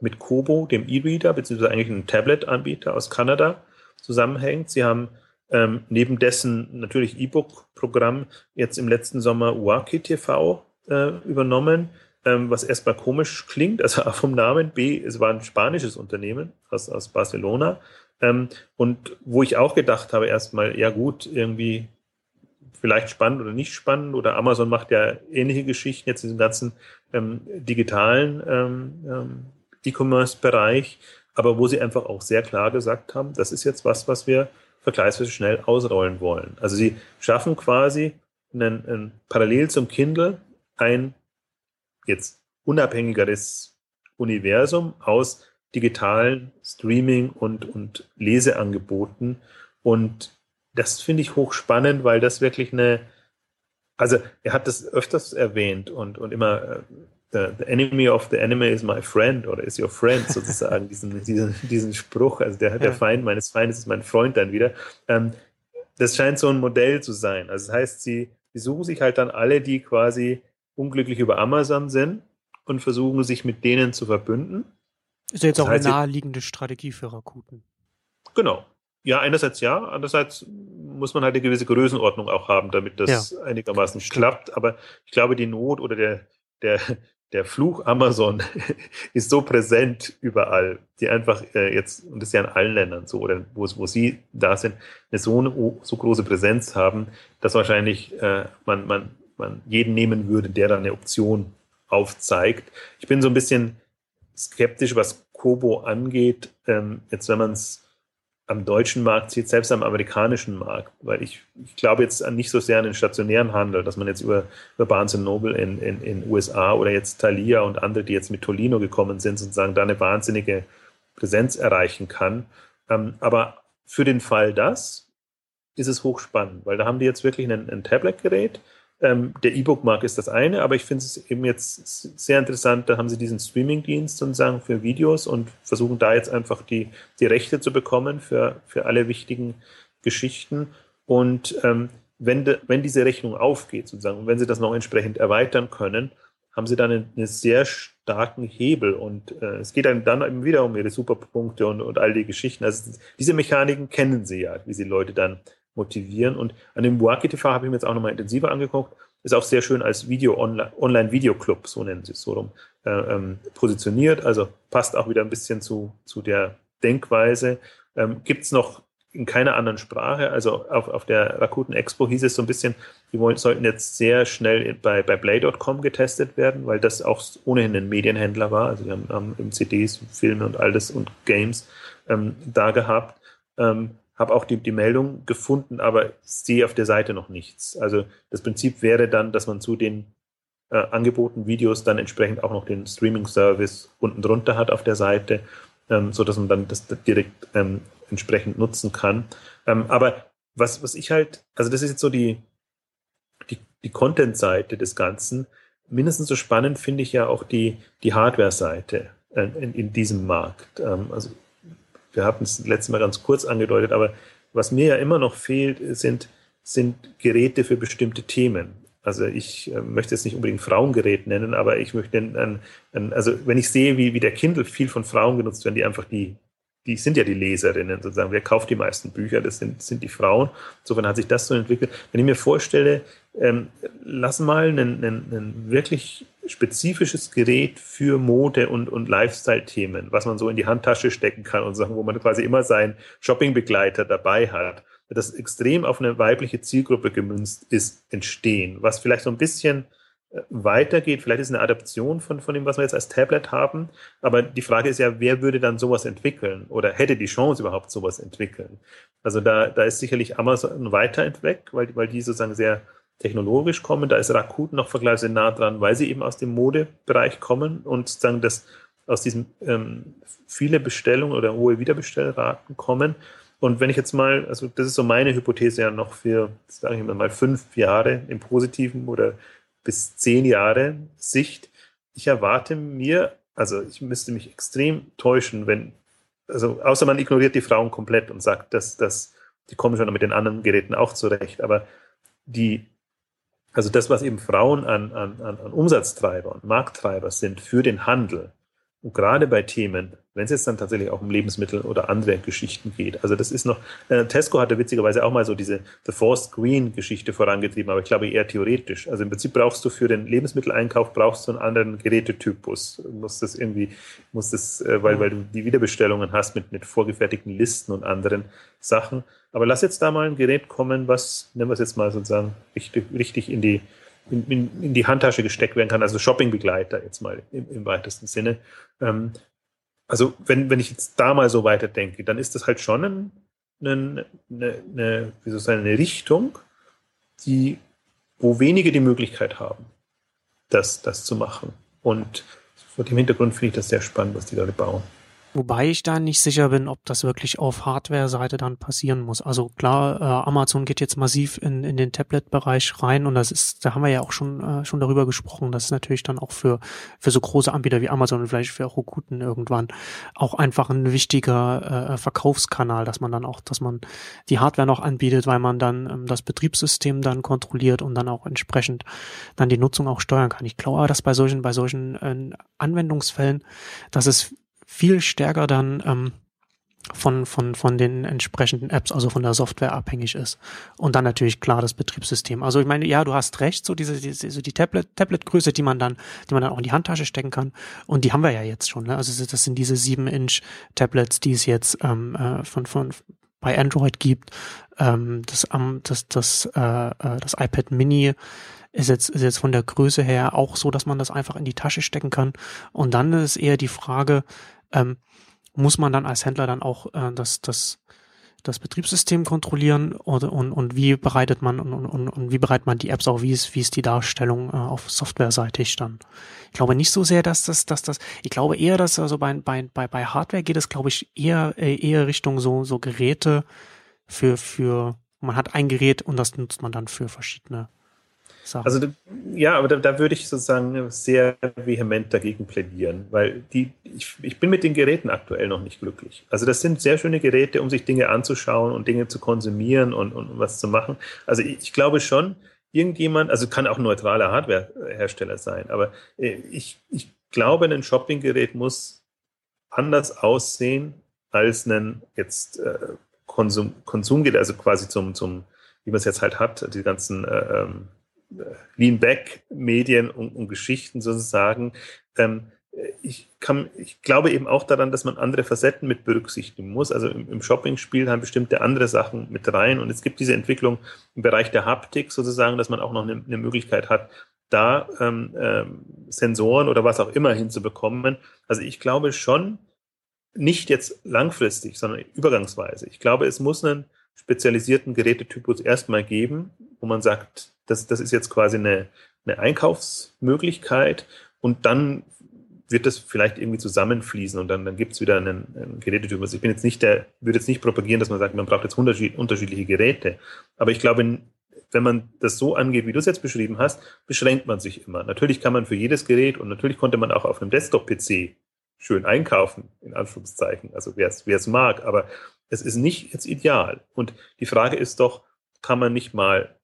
mit Kobo, dem E-Reader, beziehungsweise eigentlich einem Tablet-Anbieter aus Kanada zusammenhängt. Sie haben ähm, neben dessen natürlich E-Book-Programm jetzt im letzten Sommer Waki TV äh, übernommen, ähm, was erstmal komisch klingt, also A vom Namen, B, es war ein spanisches Unternehmen aus, aus Barcelona. Ähm, und wo ich auch gedacht habe, erstmal, ja gut, irgendwie vielleicht spannend oder nicht spannend, oder Amazon macht ja ähnliche Geschichten jetzt in diesem ganzen ähm, digitalen ähm, ähm, E-Commerce-Bereich, aber wo sie einfach auch sehr klar gesagt haben, das ist jetzt was, was wir vergleichsweise schnell ausrollen wollen. Also sie schaffen quasi einen, einen parallel zum Kindle ein jetzt unabhängigeres Universum aus digitalen Streaming und, und Leseangeboten. Und das finde ich hochspannend, weil das wirklich eine, also er hat das öfters erwähnt und, und immer, äh, the, the enemy of the enemy is my friend oder is your friend sozusagen, diesen, diesen, diesen Spruch, also der, der Feind meines Feindes ist mein Freund dann wieder. Ähm, das scheint so ein Modell zu sein. Also das heißt, sie, sie suchen sich halt dann alle, die quasi unglücklich über Amazon sind und versuchen sich mit denen zu verbünden. Ist ja jetzt das auch eine naheliegende Strategie für Rakuten. Genau. Ja, einerseits ja, andererseits muss man halt eine gewisse Größenordnung auch haben, damit das ja. einigermaßen klappt. Aber ich glaube, die Not oder der, der, der Fluch Amazon ist so präsent überall, die einfach äh, jetzt, und das ist ja in allen Ländern so, oder wo, wo sie da sind, eine so, eine, so große Präsenz haben, dass wahrscheinlich äh, man, man man jeden nehmen würde, der da eine Option aufzeigt. Ich bin so ein bisschen skeptisch, was Kobo angeht, ähm, jetzt wenn man es am deutschen Markt sieht, selbst am amerikanischen Markt, weil ich, ich glaube jetzt nicht so sehr an den stationären Handel, dass man jetzt über, über Barnes Noble in, in, in USA oder jetzt Thalia und andere, die jetzt mit Tolino gekommen sind, sozusagen da eine wahnsinnige Präsenz erreichen kann. Ähm, aber für den Fall das ist es hochspannend, weil da haben die jetzt wirklich ein, ein Tablet-Gerät, ähm, der E-Book-Markt ist das eine, aber ich finde es eben jetzt sehr interessant, da haben sie diesen Streaming-Dienst sozusagen für Videos und versuchen da jetzt einfach die, die Rechte zu bekommen für, für alle wichtigen Geschichten. Und ähm, wenn, de, wenn diese Rechnung aufgeht, sozusagen, und wenn sie das noch entsprechend erweitern können, haben sie dann einen, einen sehr starken Hebel. Und äh, es geht dann, dann eben wieder um ihre Superpunkte und, und all die Geschichten. Also diese Mechaniken kennen sie ja, wie sie Leute dann motivieren. Und an dem Buaki TV habe ich mir jetzt auch nochmal intensiver angeguckt. Ist auch sehr schön als Video Online-Video-Club, so nennen sie es so rum, äh, ähm, positioniert. Also passt auch wieder ein bisschen zu, zu der Denkweise. Ähm, Gibt es noch in keiner anderen Sprache. Also auf, auf der Rakuten Expo hieß es so ein bisschen, die wollen, sollten jetzt sehr schnell bei, bei Play.com getestet werden, weil das auch ohnehin ein Medienhändler war. Also wir haben, haben CDs, Filme und all das und Games ähm, da gehabt. Ähm, habe auch die, die Meldung gefunden, aber sehe auf der Seite noch nichts. Also das Prinzip wäre dann, dass man zu den äh, angebotenen Videos dann entsprechend auch noch den Streaming-Service unten drunter hat auf der Seite, ähm, so dass man dann das direkt ähm, entsprechend nutzen kann. Ähm, aber was, was ich halt, also das ist jetzt so die, die, die Content-Seite des Ganzen. Mindestens so spannend finde ich ja auch die, die Hardware-Seite äh, in, in diesem Markt. Ähm, also wir hatten es letztes Mal ganz kurz angedeutet, aber was mir ja immer noch fehlt, sind, sind Geräte für bestimmte Themen. Also ich äh, möchte jetzt nicht unbedingt Frauengerät nennen, aber ich möchte, ein, ein, also wenn ich sehe, wie, wie der Kindle viel von Frauen genutzt werden, die einfach die, die sind ja die Leserinnen sozusagen. Wer kauft die meisten Bücher? Das sind, sind die Frauen. Insofern hat sich das so entwickelt. Wenn ich mir vorstelle, ähm, lass mal ein, ein, ein wirklich spezifisches Gerät für Mode und, und Lifestyle-Themen, was man so in die Handtasche stecken kann und sagen, wo man quasi immer seinen Shoppingbegleiter dabei hat, das extrem auf eine weibliche Zielgruppe gemünzt ist, entstehen, was vielleicht so ein bisschen weitergeht. Vielleicht ist eine Adaption von, von dem, was wir jetzt als Tablet haben. Aber die Frage ist ja, wer würde dann sowas entwickeln oder hätte die Chance überhaupt sowas entwickeln? Also da, da ist sicherlich Amazon weiter entweg, weil, weil die sozusagen sehr technologisch kommen. Da ist Rakuten noch vergleichsweise nah dran, weil sie eben aus dem Modebereich kommen und sozusagen das aus diesen ähm, viele Bestellungen oder hohe Wiederbestellraten kommen. Und wenn ich jetzt mal, also das ist so meine Hypothese ja noch für, sage ich mal, fünf Jahre im Positiven oder bis zehn Jahre Sicht. Ich erwarte mir, also ich müsste mich extrem täuschen, wenn also außer man ignoriert die Frauen komplett und sagt, dass, dass die kommen schon mit den anderen Geräten auch zurecht, aber die, also das, was eben Frauen an, an, an Umsatztreiber und Markttreiber sind für den Handel, und gerade bei Themen, wenn es jetzt dann tatsächlich auch um Lebensmittel oder andere Geschichten geht. Also das ist noch, äh, Tesco hatte witzigerweise auch mal so diese The Forced Green Geschichte vorangetrieben, aber ich glaube eher theoretisch. Also im Prinzip brauchst du für den Lebensmitteleinkauf brauchst du einen anderen Gerätetypus. Du musst das irgendwie, musst das, äh, weil, weil du die Wiederbestellungen hast mit, mit vorgefertigten Listen und anderen Sachen. Aber lass jetzt da mal ein Gerät kommen, was, nennen wir es jetzt mal sozusagen, richtig, richtig in die, in, in, in die Handtasche gesteckt werden kann, also Shoppingbegleiter jetzt mal im, im weitesten Sinne. Ähm, also wenn, wenn ich jetzt da mal so weiterdenke, dann ist das halt schon ein, eine, eine, wie soll ich sagen, eine Richtung, die, wo wenige die Möglichkeit haben, das, das zu machen. Und vor dem Hintergrund finde ich das sehr spannend, was die da bauen. Wobei ich da nicht sicher bin, ob das wirklich auf Hardware-Seite dann passieren muss. Also klar, äh, Amazon geht jetzt massiv in, in den Tablet-Bereich rein und das ist, da haben wir ja auch schon, äh, schon darüber gesprochen, dass es natürlich dann auch für, für so große Anbieter wie Amazon und vielleicht für Rokuten irgendwann auch einfach ein wichtiger äh, Verkaufskanal, dass man dann auch, dass man die Hardware noch anbietet, weil man dann ähm, das Betriebssystem dann kontrolliert und dann auch entsprechend dann die Nutzung auch steuern kann. Ich glaube, dass bei solchen, bei solchen äh, Anwendungsfällen, dass es viel stärker dann ähm, von, von, von den entsprechenden Apps, also von der Software abhängig ist. Und dann natürlich klar das Betriebssystem. Also ich meine, ja, du hast recht, so diese, diese so die Tablet, Tablet-Größe, die man dann, die man dann auch in die Handtasche stecken kann. Und die haben wir ja jetzt schon. Ne? Also das sind diese 7-Inch-Tablets, die es jetzt ähm, äh, von, von bei Android gibt. Ähm, das, ähm, das, das, äh, äh, das iPad Mini ist jetzt, ist jetzt von der Größe her auch so, dass man das einfach in die Tasche stecken kann. Und dann ist eher die Frage, ähm, muss man dann als Händler dann auch äh, das, das, das Betriebssystem kontrollieren oder, und, und wie bereitet man und, und, und wie bereitet man die Apps auch, wie ist, wie ist die Darstellung äh, auf Softwareseitig dann? Ich glaube nicht so sehr, dass das, dass das, ich glaube eher, dass also bei, bei, bei, bei Hardware geht es, glaube ich, eher, äh, eher Richtung so, so Geräte für, für, man hat ein Gerät und das nutzt man dann für verschiedene Sachen. Also ja, aber da, da, würde ich sozusagen sehr vehement dagegen plädieren, weil die, ich, ich bin mit den Geräten aktuell noch nicht glücklich. Also das sind sehr schöne Geräte, um sich Dinge anzuschauen und Dinge zu konsumieren und, und was zu machen. Also ich, ich glaube schon, irgendjemand, also kann auch ein neutraler Hardwarehersteller sein, aber äh, ich, ich glaube, ein Shoppinggerät muss anders aussehen als ein jetzt äh, Konsum, Konsumgerät, also quasi zum, zum wie man es jetzt halt hat, die ganzen äh, ähm, Lean-Back-Medien und, und, Geschichten sozusagen. Ähm, ich, kann, ich glaube eben auch daran, dass man andere Facetten mit berücksichtigen muss. Also im, im Shopping spielen halt bestimmte andere Sachen mit rein. Und es gibt diese Entwicklung im Bereich der Haptik sozusagen, dass man auch noch eine, eine Möglichkeit hat, da ähm, ähm, Sensoren oder was auch immer hinzubekommen. Also ich glaube schon, nicht jetzt langfristig, sondern übergangsweise. Ich glaube, es muss einen spezialisierten Gerätetypus erstmal geben, wo man sagt, das, das ist jetzt quasi eine, eine Einkaufsmöglichkeit und dann wird das vielleicht irgendwie zusammenfließen und dann, dann gibt es wieder einen, einen Gerätetyp. Also ich bin jetzt nicht der, würde jetzt nicht propagieren, dass man sagt, man braucht jetzt unterschiedliche Geräte. Aber ich glaube, wenn man das so angeht, wie du es jetzt beschrieben hast, beschränkt man sich immer. Natürlich kann man für jedes Gerät und natürlich konnte man auch auf einem Desktop-PC schön einkaufen, in Anführungszeichen, also wer es mag, aber es ist nicht jetzt ideal. Und die Frage ist doch, kann man nicht mal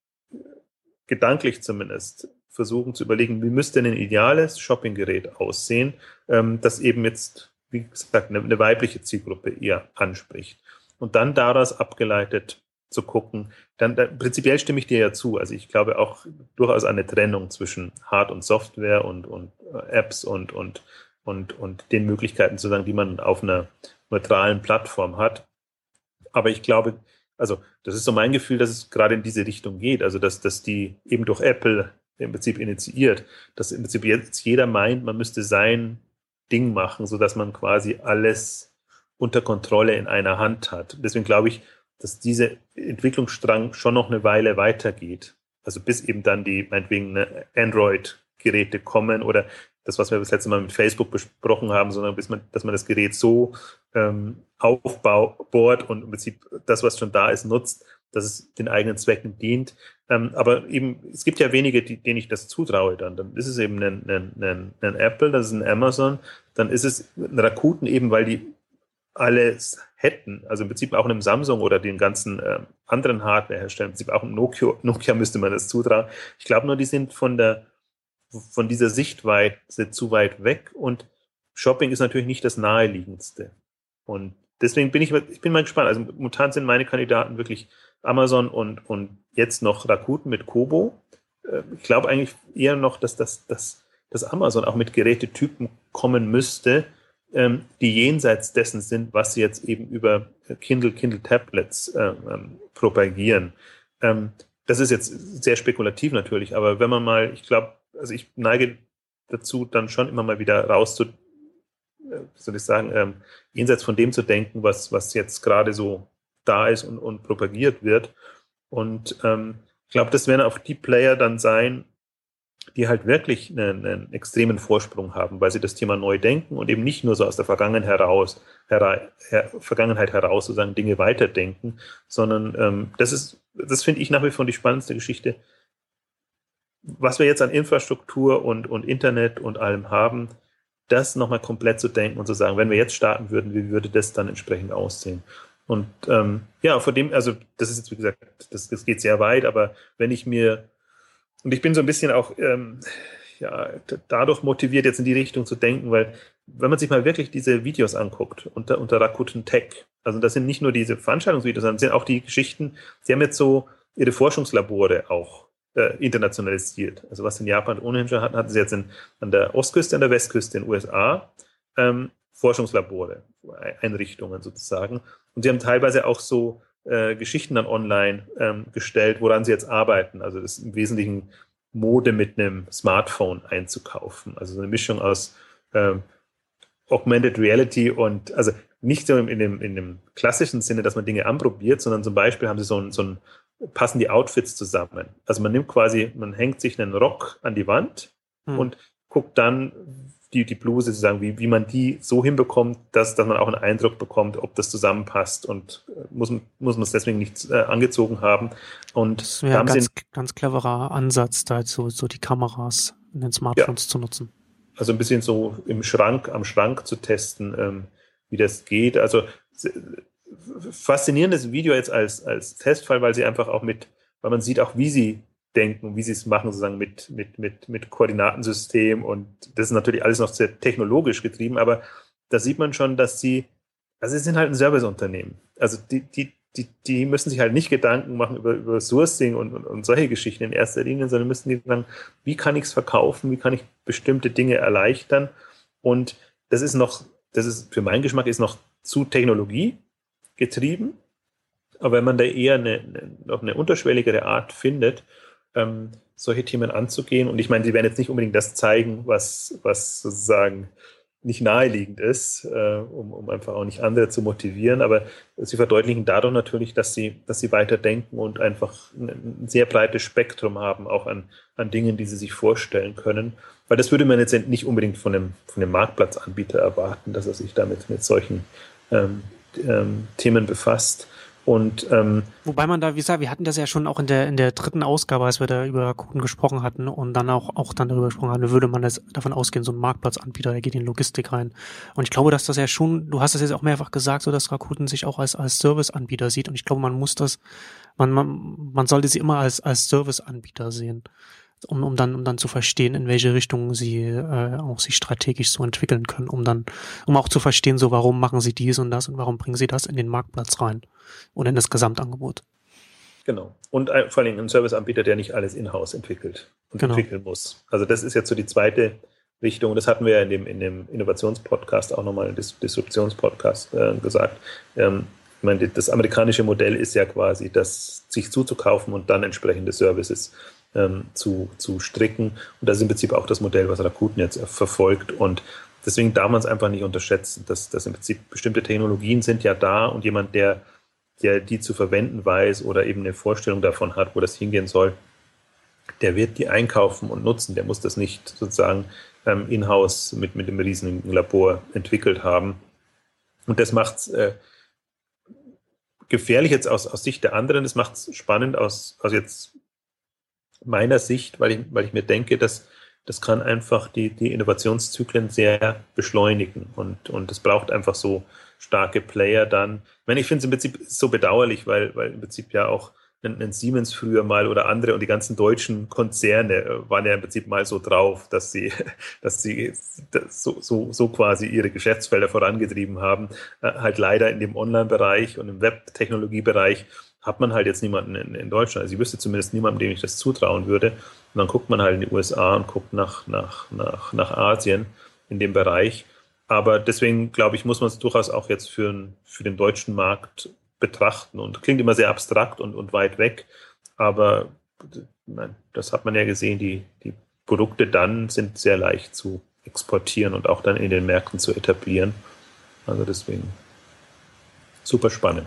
gedanklich zumindest versuchen zu überlegen, wie müsste ein ideales Shoppinggerät aussehen, ähm, das eben jetzt, wie gesagt, eine, eine weibliche Zielgruppe eher anspricht. Und dann daraus abgeleitet zu gucken, dann, dann prinzipiell stimme ich dir ja zu. Also ich glaube auch durchaus eine Trennung zwischen Hard- und Software und, und äh, Apps und, und, und, und den Möglichkeiten sozusagen, die man auf einer neutralen Plattform hat. Aber ich glaube, also das ist so mein Gefühl, dass es gerade in diese Richtung geht. Also dass, dass die eben durch Apple im Prinzip initiiert, dass im Prinzip jetzt jeder meint, man müsste sein Ding machen, so dass man quasi alles unter Kontrolle in einer Hand hat. Deswegen glaube ich, dass diese Entwicklungsstrang schon noch eine Weile weitergeht. Also bis eben dann die, meinetwegen, ne, Android-Geräte kommen oder das, was wir das letzte Mal mit Facebook besprochen haben, sondern bis man, dass man das Gerät so ähm, aufbaut und im Prinzip das, was schon da ist, nutzt, dass es den eigenen Zwecken dient. Ähm, aber eben, es gibt ja wenige, die, denen ich das zutraue dann. Dann ist es eben ein, ein, ein, ein Apple, das ist ein Amazon, dann ist es ein Rakuten eben, weil die alles hätten, also im Prinzip auch einem Samsung oder den ganzen äh, anderen Hardwareherstellern, im Prinzip auch im Nokia, Nokia müsste man das zutrauen. Ich glaube nur, die sind von der von dieser Sichtweite zu weit weg und Shopping ist natürlich nicht das naheliegendste. Und deswegen bin ich, ich bin mal gespannt. Also momentan sind meine Kandidaten wirklich Amazon und, und jetzt noch Rakuten mit Kobo. Äh, ich glaube eigentlich eher noch, dass das, dass, dass Amazon auch mit Gerätetypen kommen müsste, ähm, die jenseits dessen sind, was sie jetzt eben über Kindle, Kindle Tablets äh, ähm, propagieren. Ähm, das ist jetzt sehr spekulativ natürlich, aber wenn man mal, ich glaube, also ich neige dazu, dann schon immer mal wieder raus zu, äh, soll ich sagen, ähm, jenseits von dem zu denken, was, was jetzt gerade so da ist und, und propagiert wird. Und ähm, ich glaube, das werden auch die Player dann sein, die halt wirklich einen, einen, extremen Vorsprung haben, weil sie das Thema neu denken und eben nicht nur so aus der Vergangenheit heraus, her, her, Vergangenheit heraus sozusagen Dinge weiterdenken, sondern ähm, das ist, das finde ich nach wie vor die spannendste Geschichte. Was wir jetzt an Infrastruktur und, und Internet und allem haben, das nochmal komplett zu denken und zu sagen, wenn wir jetzt starten würden, wie würde das dann entsprechend aussehen? Und ähm, ja, vor dem, also das ist jetzt wie gesagt, das, das geht sehr weit, aber wenn ich mir und ich bin so ein bisschen auch ähm, ja, dadurch motiviert, jetzt in die Richtung zu denken, weil wenn man sich mal wirklich diese Videos anguckt unter, unter Rakuten Tech, also das sind nicht nur diese Veranstaltungsvideos, sondern sind auch die Geschichten, sie haben jetzt so ihre Forschungslabore auch äh, internationalisiert. Also was in Japan ohnehin schon hatten, hatten sie jetzt in, an der Ostküste, an der Westküste in den USA ähm, Forschungslabore, Einrichtungen sozusagen. Und sie haben teilweise auch so äh, Geschichten dann online ähm, gestellt, woran sie jetzt arbeiten. Also das ist im Wesentlichen Mode mit einem Smartphone einzukaufen. Also so eine Mischung aus ähm, Augmented Reality und also nicht so in dem, in dem klassischen Sinne, dass man Dinge anprobiert, sondern zum Beispiel haben sie so ein, so ein passen die Outfits zusammen. Also man nimmt quasi, man hängt sich einen Rock an die Wand hm. und guckt dann, die, die Bluse sozusagen, wie, wie man die so hinbekommt, dass, dass man auch einen Eindruck bekommt, ob das zusammenpasst und äh, muss, muss man es deswegen nicht äh, angezogen haben. Und das wäre ein ganz, ganz cleverer Ansatz, da so, so die Kameras in den Smartphones ja. zu nutzen. Also ein bisschen so im Schrank, am Schrank zu testen, ähm, wie das geht. Also faszinierendes Video jetzt als, als Testfall, weil sie einfach auch mit, weil man sieht auch, wie sie denken, wie sie es machen, sozusagen mit, mit, mit, mit Koordinatensystem und das ist natürlich alles noch sehr technologisch getrieben, aber da sieht man schon, dass sie, also sie sind halt ein Serviceunternehmen. Also die, die, die, die müssen sich halt nicht Gedanken machen über, über Sourcing und, und, und solche Geschichten in erster Linie, sondern müssen die sagen, wie kann ich es verkaufen, wie kann ich bestimmte Dinge erleichtern und das ist noch, das ist für meinen Geschmack ist noch zu Technologie getrieben. Aber wenn man da eher eine, noch eine unterschwelligere Art findet, ähm, solche Themen anzugehen. Und ich meine, sie werden jetzt nicht unbedingt das zeigen, was, was sozusagen nicht naheliegend ist, äh, um, um einfach auch nicht andere zu motivieren. Aber sie verdeutlichen dadurch natürlich, dass sie, dass sie weiter denken und einfach ein, ein sehr breites Spektrum haben, auch an, an Dingen, die sie sich vorstellen können. Weil das würde man jetzt nicht unbedingt von einem, von einem Marktplatzanbieter erwarten, dass er sich damit mit solchen ähm, ähm, Themen befasst. Und, ähm, Wobei man da, wie gesagt, wir hatten das ja schon auch in der, in der dritten Ausgabe, als wir da über Rakuten gesprochen hatten und dann auch, auch dann darüber gesprochen haben, würde man das davon ausgehen, so ein Marktplatzanbieter, der geht in Logistik rein. Und ich glaube, dass das ja schon, du hast das jetzt auch mehrfach gesagt, so dass Rakuten sich auch als, als Serviceanbieter sieht. Und ich glaube, man muss das, man, man, man sollte sie immer als, als Serviceanbieter sehen um, um dann, um dann zu verstehen, in welche Richtung sie äh, auch sich strategisch so entwickeln können, um dann, um auch zu verstehen, so warum machen sie dies und das und warum bringen sie das in den Marktplatz rein und in das Gesamtangebot. Genau. Und ein, vor allem ein Serviceanbieter, der nicht alles in-house entwickelt und genau. entwickeln muss. Also das ist jetzt so die zweite Richtung. Das hatten wir ja in dem, in dem Innovationspodcast auch nochmal, Dis Disruptionspodcast äh, gesagt. Ähm, ich meine, das amerikanische Modell ist ja quasi, das sich zuzukaufen und dann entsprechende Services ähm, zu, zu stricken. Und das ist im Prinzip auch das Modell, was Rakuten jetzt verfolgt. Und deswegen darf man es einfach nicht unterschätzen, dass, dass im Prinzip bestimmte Technologien sind ja da und jemand, der, der die zu verwenden weiß oder eben eine Vorstellung davon hat, wo das hingehen soll, der wird die einkaufen und nutzen. Der muss das nicht sozusagen ähm, in-house mit, mit einem riesigen Labor entwickelt haben. Und das macht es äh, gefährlich jetzt aus, aus Sicht der anderen. Das macht es spannend aus, aus jetzt meiner Sicht, weil ich, weil ich mir denke, dass, das kann einfach die, die Innovationszyklen sehr beschleunigen und, und es braucht einfach so starke Player dann. Ich meine, ich finde es im Prinzip so bedauerlich, weil, weil im Prinzip ja auch ein, Siemens früher mal oder andere und die ganzen deutschen Konzerne äh, waren ja im Prinzip mal so drauf, dass sie, dass sie so, so, so quasi ihre Geschäftsfelder vorangetrieben haben. Äh, halt leider in dem Online-Bereich und im Web-Technologie-Bereich hat man halt jetzt niemanden in, in, Deutschland. Also ich wüsste zumindest niemanden, dem ich das zutrauen würde. Und dann guckt man halt in die USA und guckt nach, nach, nach, nach Asien in dem Bereich. Aber deswegen, glaube ich, muss man es durchaus auch jetzt für, für den deutschen Markt betrachten. Und klingt immer sehr abstrakt und, und weit weg. Aber nein, das hat man ja gesehen, die, die Produkte dann sind sehr leicht zu exportieren und auch dann in den Märkten zu etablieren. Also deswegen super spannend.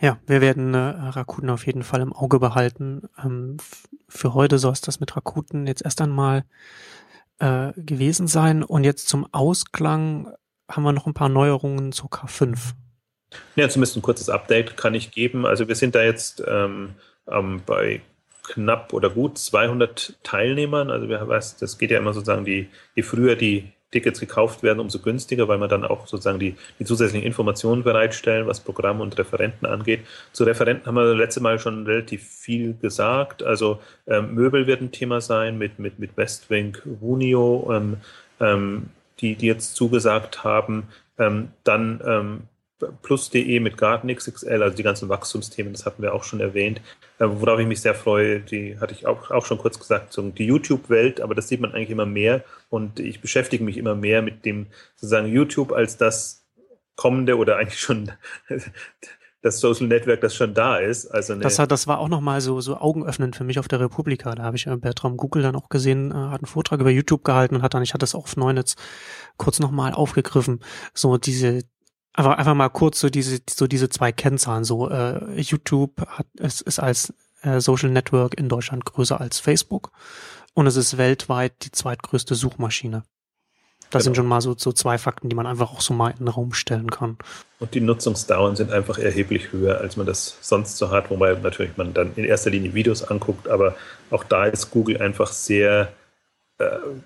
Ja, wir werden äh, Rakuten auf jeden Fall im Auge behalten. Ähm, für heute soll es das mit Rakuten jetzt erst einmal äh, gewesen sein. Und jetzt zum Ausklang haben wir noch ein paar Neuerungen zu K5. Ja, zumindest ein kurzes Update kann ich geben. Also wir sind da jetzt ähm, ähm, bei knapp oder gut 200 Teilnehmern. Also wir das geht ja immer sozusagen, die, je früher die Tickets gekauft werden, umso günstiger, weil man dann auch sozusagen die, die zusätzlichen Informationen bereitstellen, was Programme und Referenten angeht. Zu Referenten haben wir letzte Mal schon relativ viel gesagt. Also ähm, Möbel wird ein Thema sein mit, mit, mit Westwing, Wunio, ähm, ähm, die, die jetzt zugesagt haben. Ähm, dann ähm, plus.de mit Garten XXL, also die ganzen Wachstumsthemen, das hatten wir auch schon erwähnt. Äh, worauf ich mich sehr freue, die hatte ich auch, auch schon kurz gesagt, so die YouTube-Welt, aber das sieht man eigentlich immer mehr und ich beschäftige mich immer mehr mit dem sozusagen YouTube als das kommende oder eigentlich schon das Social Network, das schon da ist. Also das, hat, das war auch nochmal so, so augenöffnend für mich auf der Republika. Da habe ich äh, Bertram Google dann auch gesehen, äh, hat einen Vortrag über YouTube gehalten und hat dann, ich hatte es auch auf Neunetz kurz nochmal aufgegriffen, so diese, Einfach, einfach mal kurz so diese, so diese zwei Kennzahlen. So, äh, YouTube hat, es ist als äh, Social Network in Deutschland größer als Facebook und es ist weltweit die zweitgrößte Suchmaschine. Das genau. sind schon mal so, so zwei Fakten, die man einfach auch so mal in den Raum stellen kann. Und die Nutzungsdauern sind einfach erheblich höher, als man das sonst so hat, wobei natürlich man dann in erster Linie Videos anguckt, aber auch da ist Google einfach sehr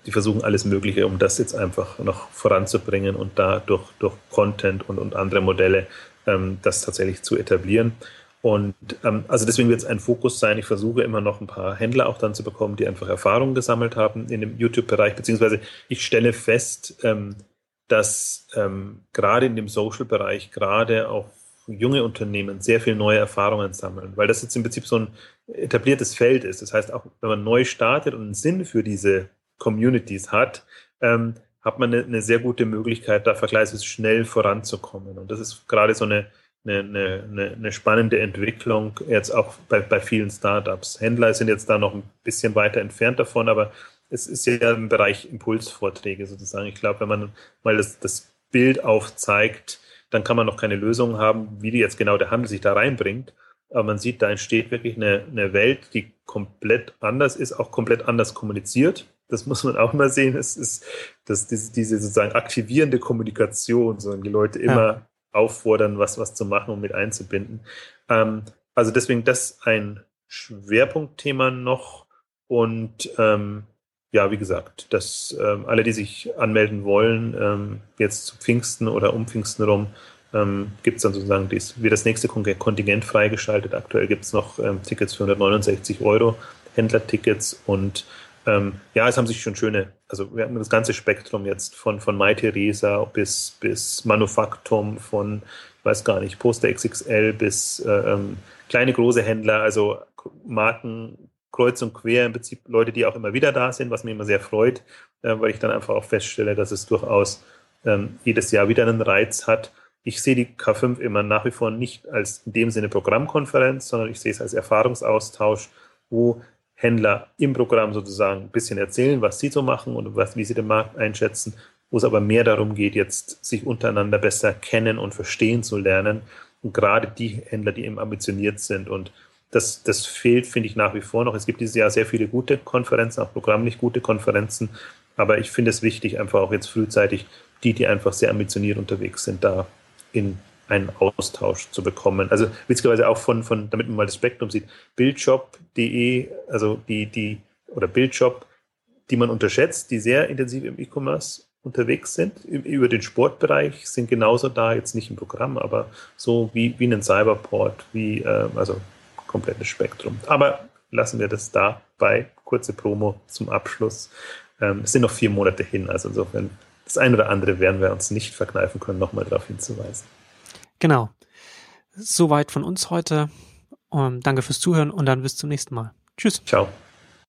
die versuchen alles Mögliche, um das jetzt einfach noch voranzubringen und da durch, durch Content und, und andere Modelle ähm, das tatsächlich zu etablieren. Und ähm, also deswegen wird es ein Fokus sein. Ich versuche immer noch ein paar Händler auch dann zu bekommen, die einfach Erfahrungen gesammelt haben in dem YouTube-Bereich, beziehungsweise ich stelle fest, ähm, dass ähm, gerade in dem Social-Bereich, gerade auch junge Unternehmen sehr viel neue Erfahrungen sammeln, weil das jetzt im Prinzip so ein etabliertes Feld ist. Das heißt, auch wenn man neu startet und einen Sinn für diese Communities hat, ähm, hat man eine, eine, sehr gute Möglichkeit, da vergleichsweise schnell voranzukommen. Und das ist gerade so eine, eine, eine, spannende Entwicklung jetzt auch bei, bei vielen Startups. Händler sind jetzt da noch ein bisschen weiter entfernt davon, aber es ist ja im Bereich Impulsvorträge sozusagen. Ich glaube, wenn man mal das, das Bild aufzeigt, dann kann man noch keine Lösung haben, wie die jetzt genau der Handel sich da reinbringt. Aber man sieht, da entsteht wirklich eine, eine Welt, die komplett anders ist, auch komplett anders kommuniziert das muss man auch mal sehen, es ist, dass diese, diese sozusagen aktivierende Kommunikation, sondern die Leute immer ja. auffordern, was, was zu machen und mit einzubinden. Ähm, also deswegen das ein Schwerpunktthema noch und ähm, ja, wie gesagt, dass ähm, alle, die sich anmelden wollen, ähm, jetzt zu Pfingsten oder um Pfingsten rum, ähm, gibt es dann sozusagen dies, wie das nächste Kontingent freigeschaltet. Aktuell gibt es noch ähm, Tickets für 169 Euro, Händlertickets und ähm, ja, es haben sich schon schöne, also wir hatten das ganze Spektrum jetzt von, von Mai Theresa bis, bis Manufaktum, von, weiß gar nicht, Poster XXL bis äh, ähm, kleine, große Händler, also Marken kreuz und quer, im Prinzip Leute, die auch immer wieder da sind, was mich immer sehr freut, äh, weil ich dann einfach auch feststelle, dass es durchaus ähm, jedes Jahr wieder einen Reiz hat. Ich sehe die K5 immer nach wie vor nicht als in dem Sinne Programmkonferenz, sondern ich sehe es als Erfahrungsaustausch, wo Händler im Programm sozusagen ein bisschen erzählen, was sie so machen und was, wie sie den Markt einschätzen, wo es aber mehr darum geht, jetzt sich untereinander besser kennen und verstehen zu lernen. Und gerade die Händler, die eben ambitioniert sind. Und das, das fehlt, finde ich, nach wie vor noch. Es gibt dieses Jahr sehr viele gute Konferenzen, auch programmlich gute Konferenzen. Aber ich finde es wichtig, einfach auch jetzt frühzeitig die, die einfach sehr ambitioniert unterwegs sind, da in einen Austausch zu bekommen. Also witzigerweise auch von, von damit man mal das Spektrum sieht, bildshop.de, also die, die, oder bildshop.de die man unterschätzt, die sehr intensiv im E-Commerce unterwegs sind, über den Sportbereich, sind genauso da, jetzt nicht im Programm, aber so wie, wie einen Cyberport, wie, äh, also komplettes Spektrum. Aber lassen wir das dabei. Kurze Promo zum Abschluss. Ähm, es sind noch vier Monate hin, also insofern das eine oder andere werden wir uns nicht verkneifen können, nochmal darauf hinzuweisen. Genau. Soweit von uns heute. Um, danke fürs Zuhören und dann bis zum nächsten Mal. Tschüss. Ciao.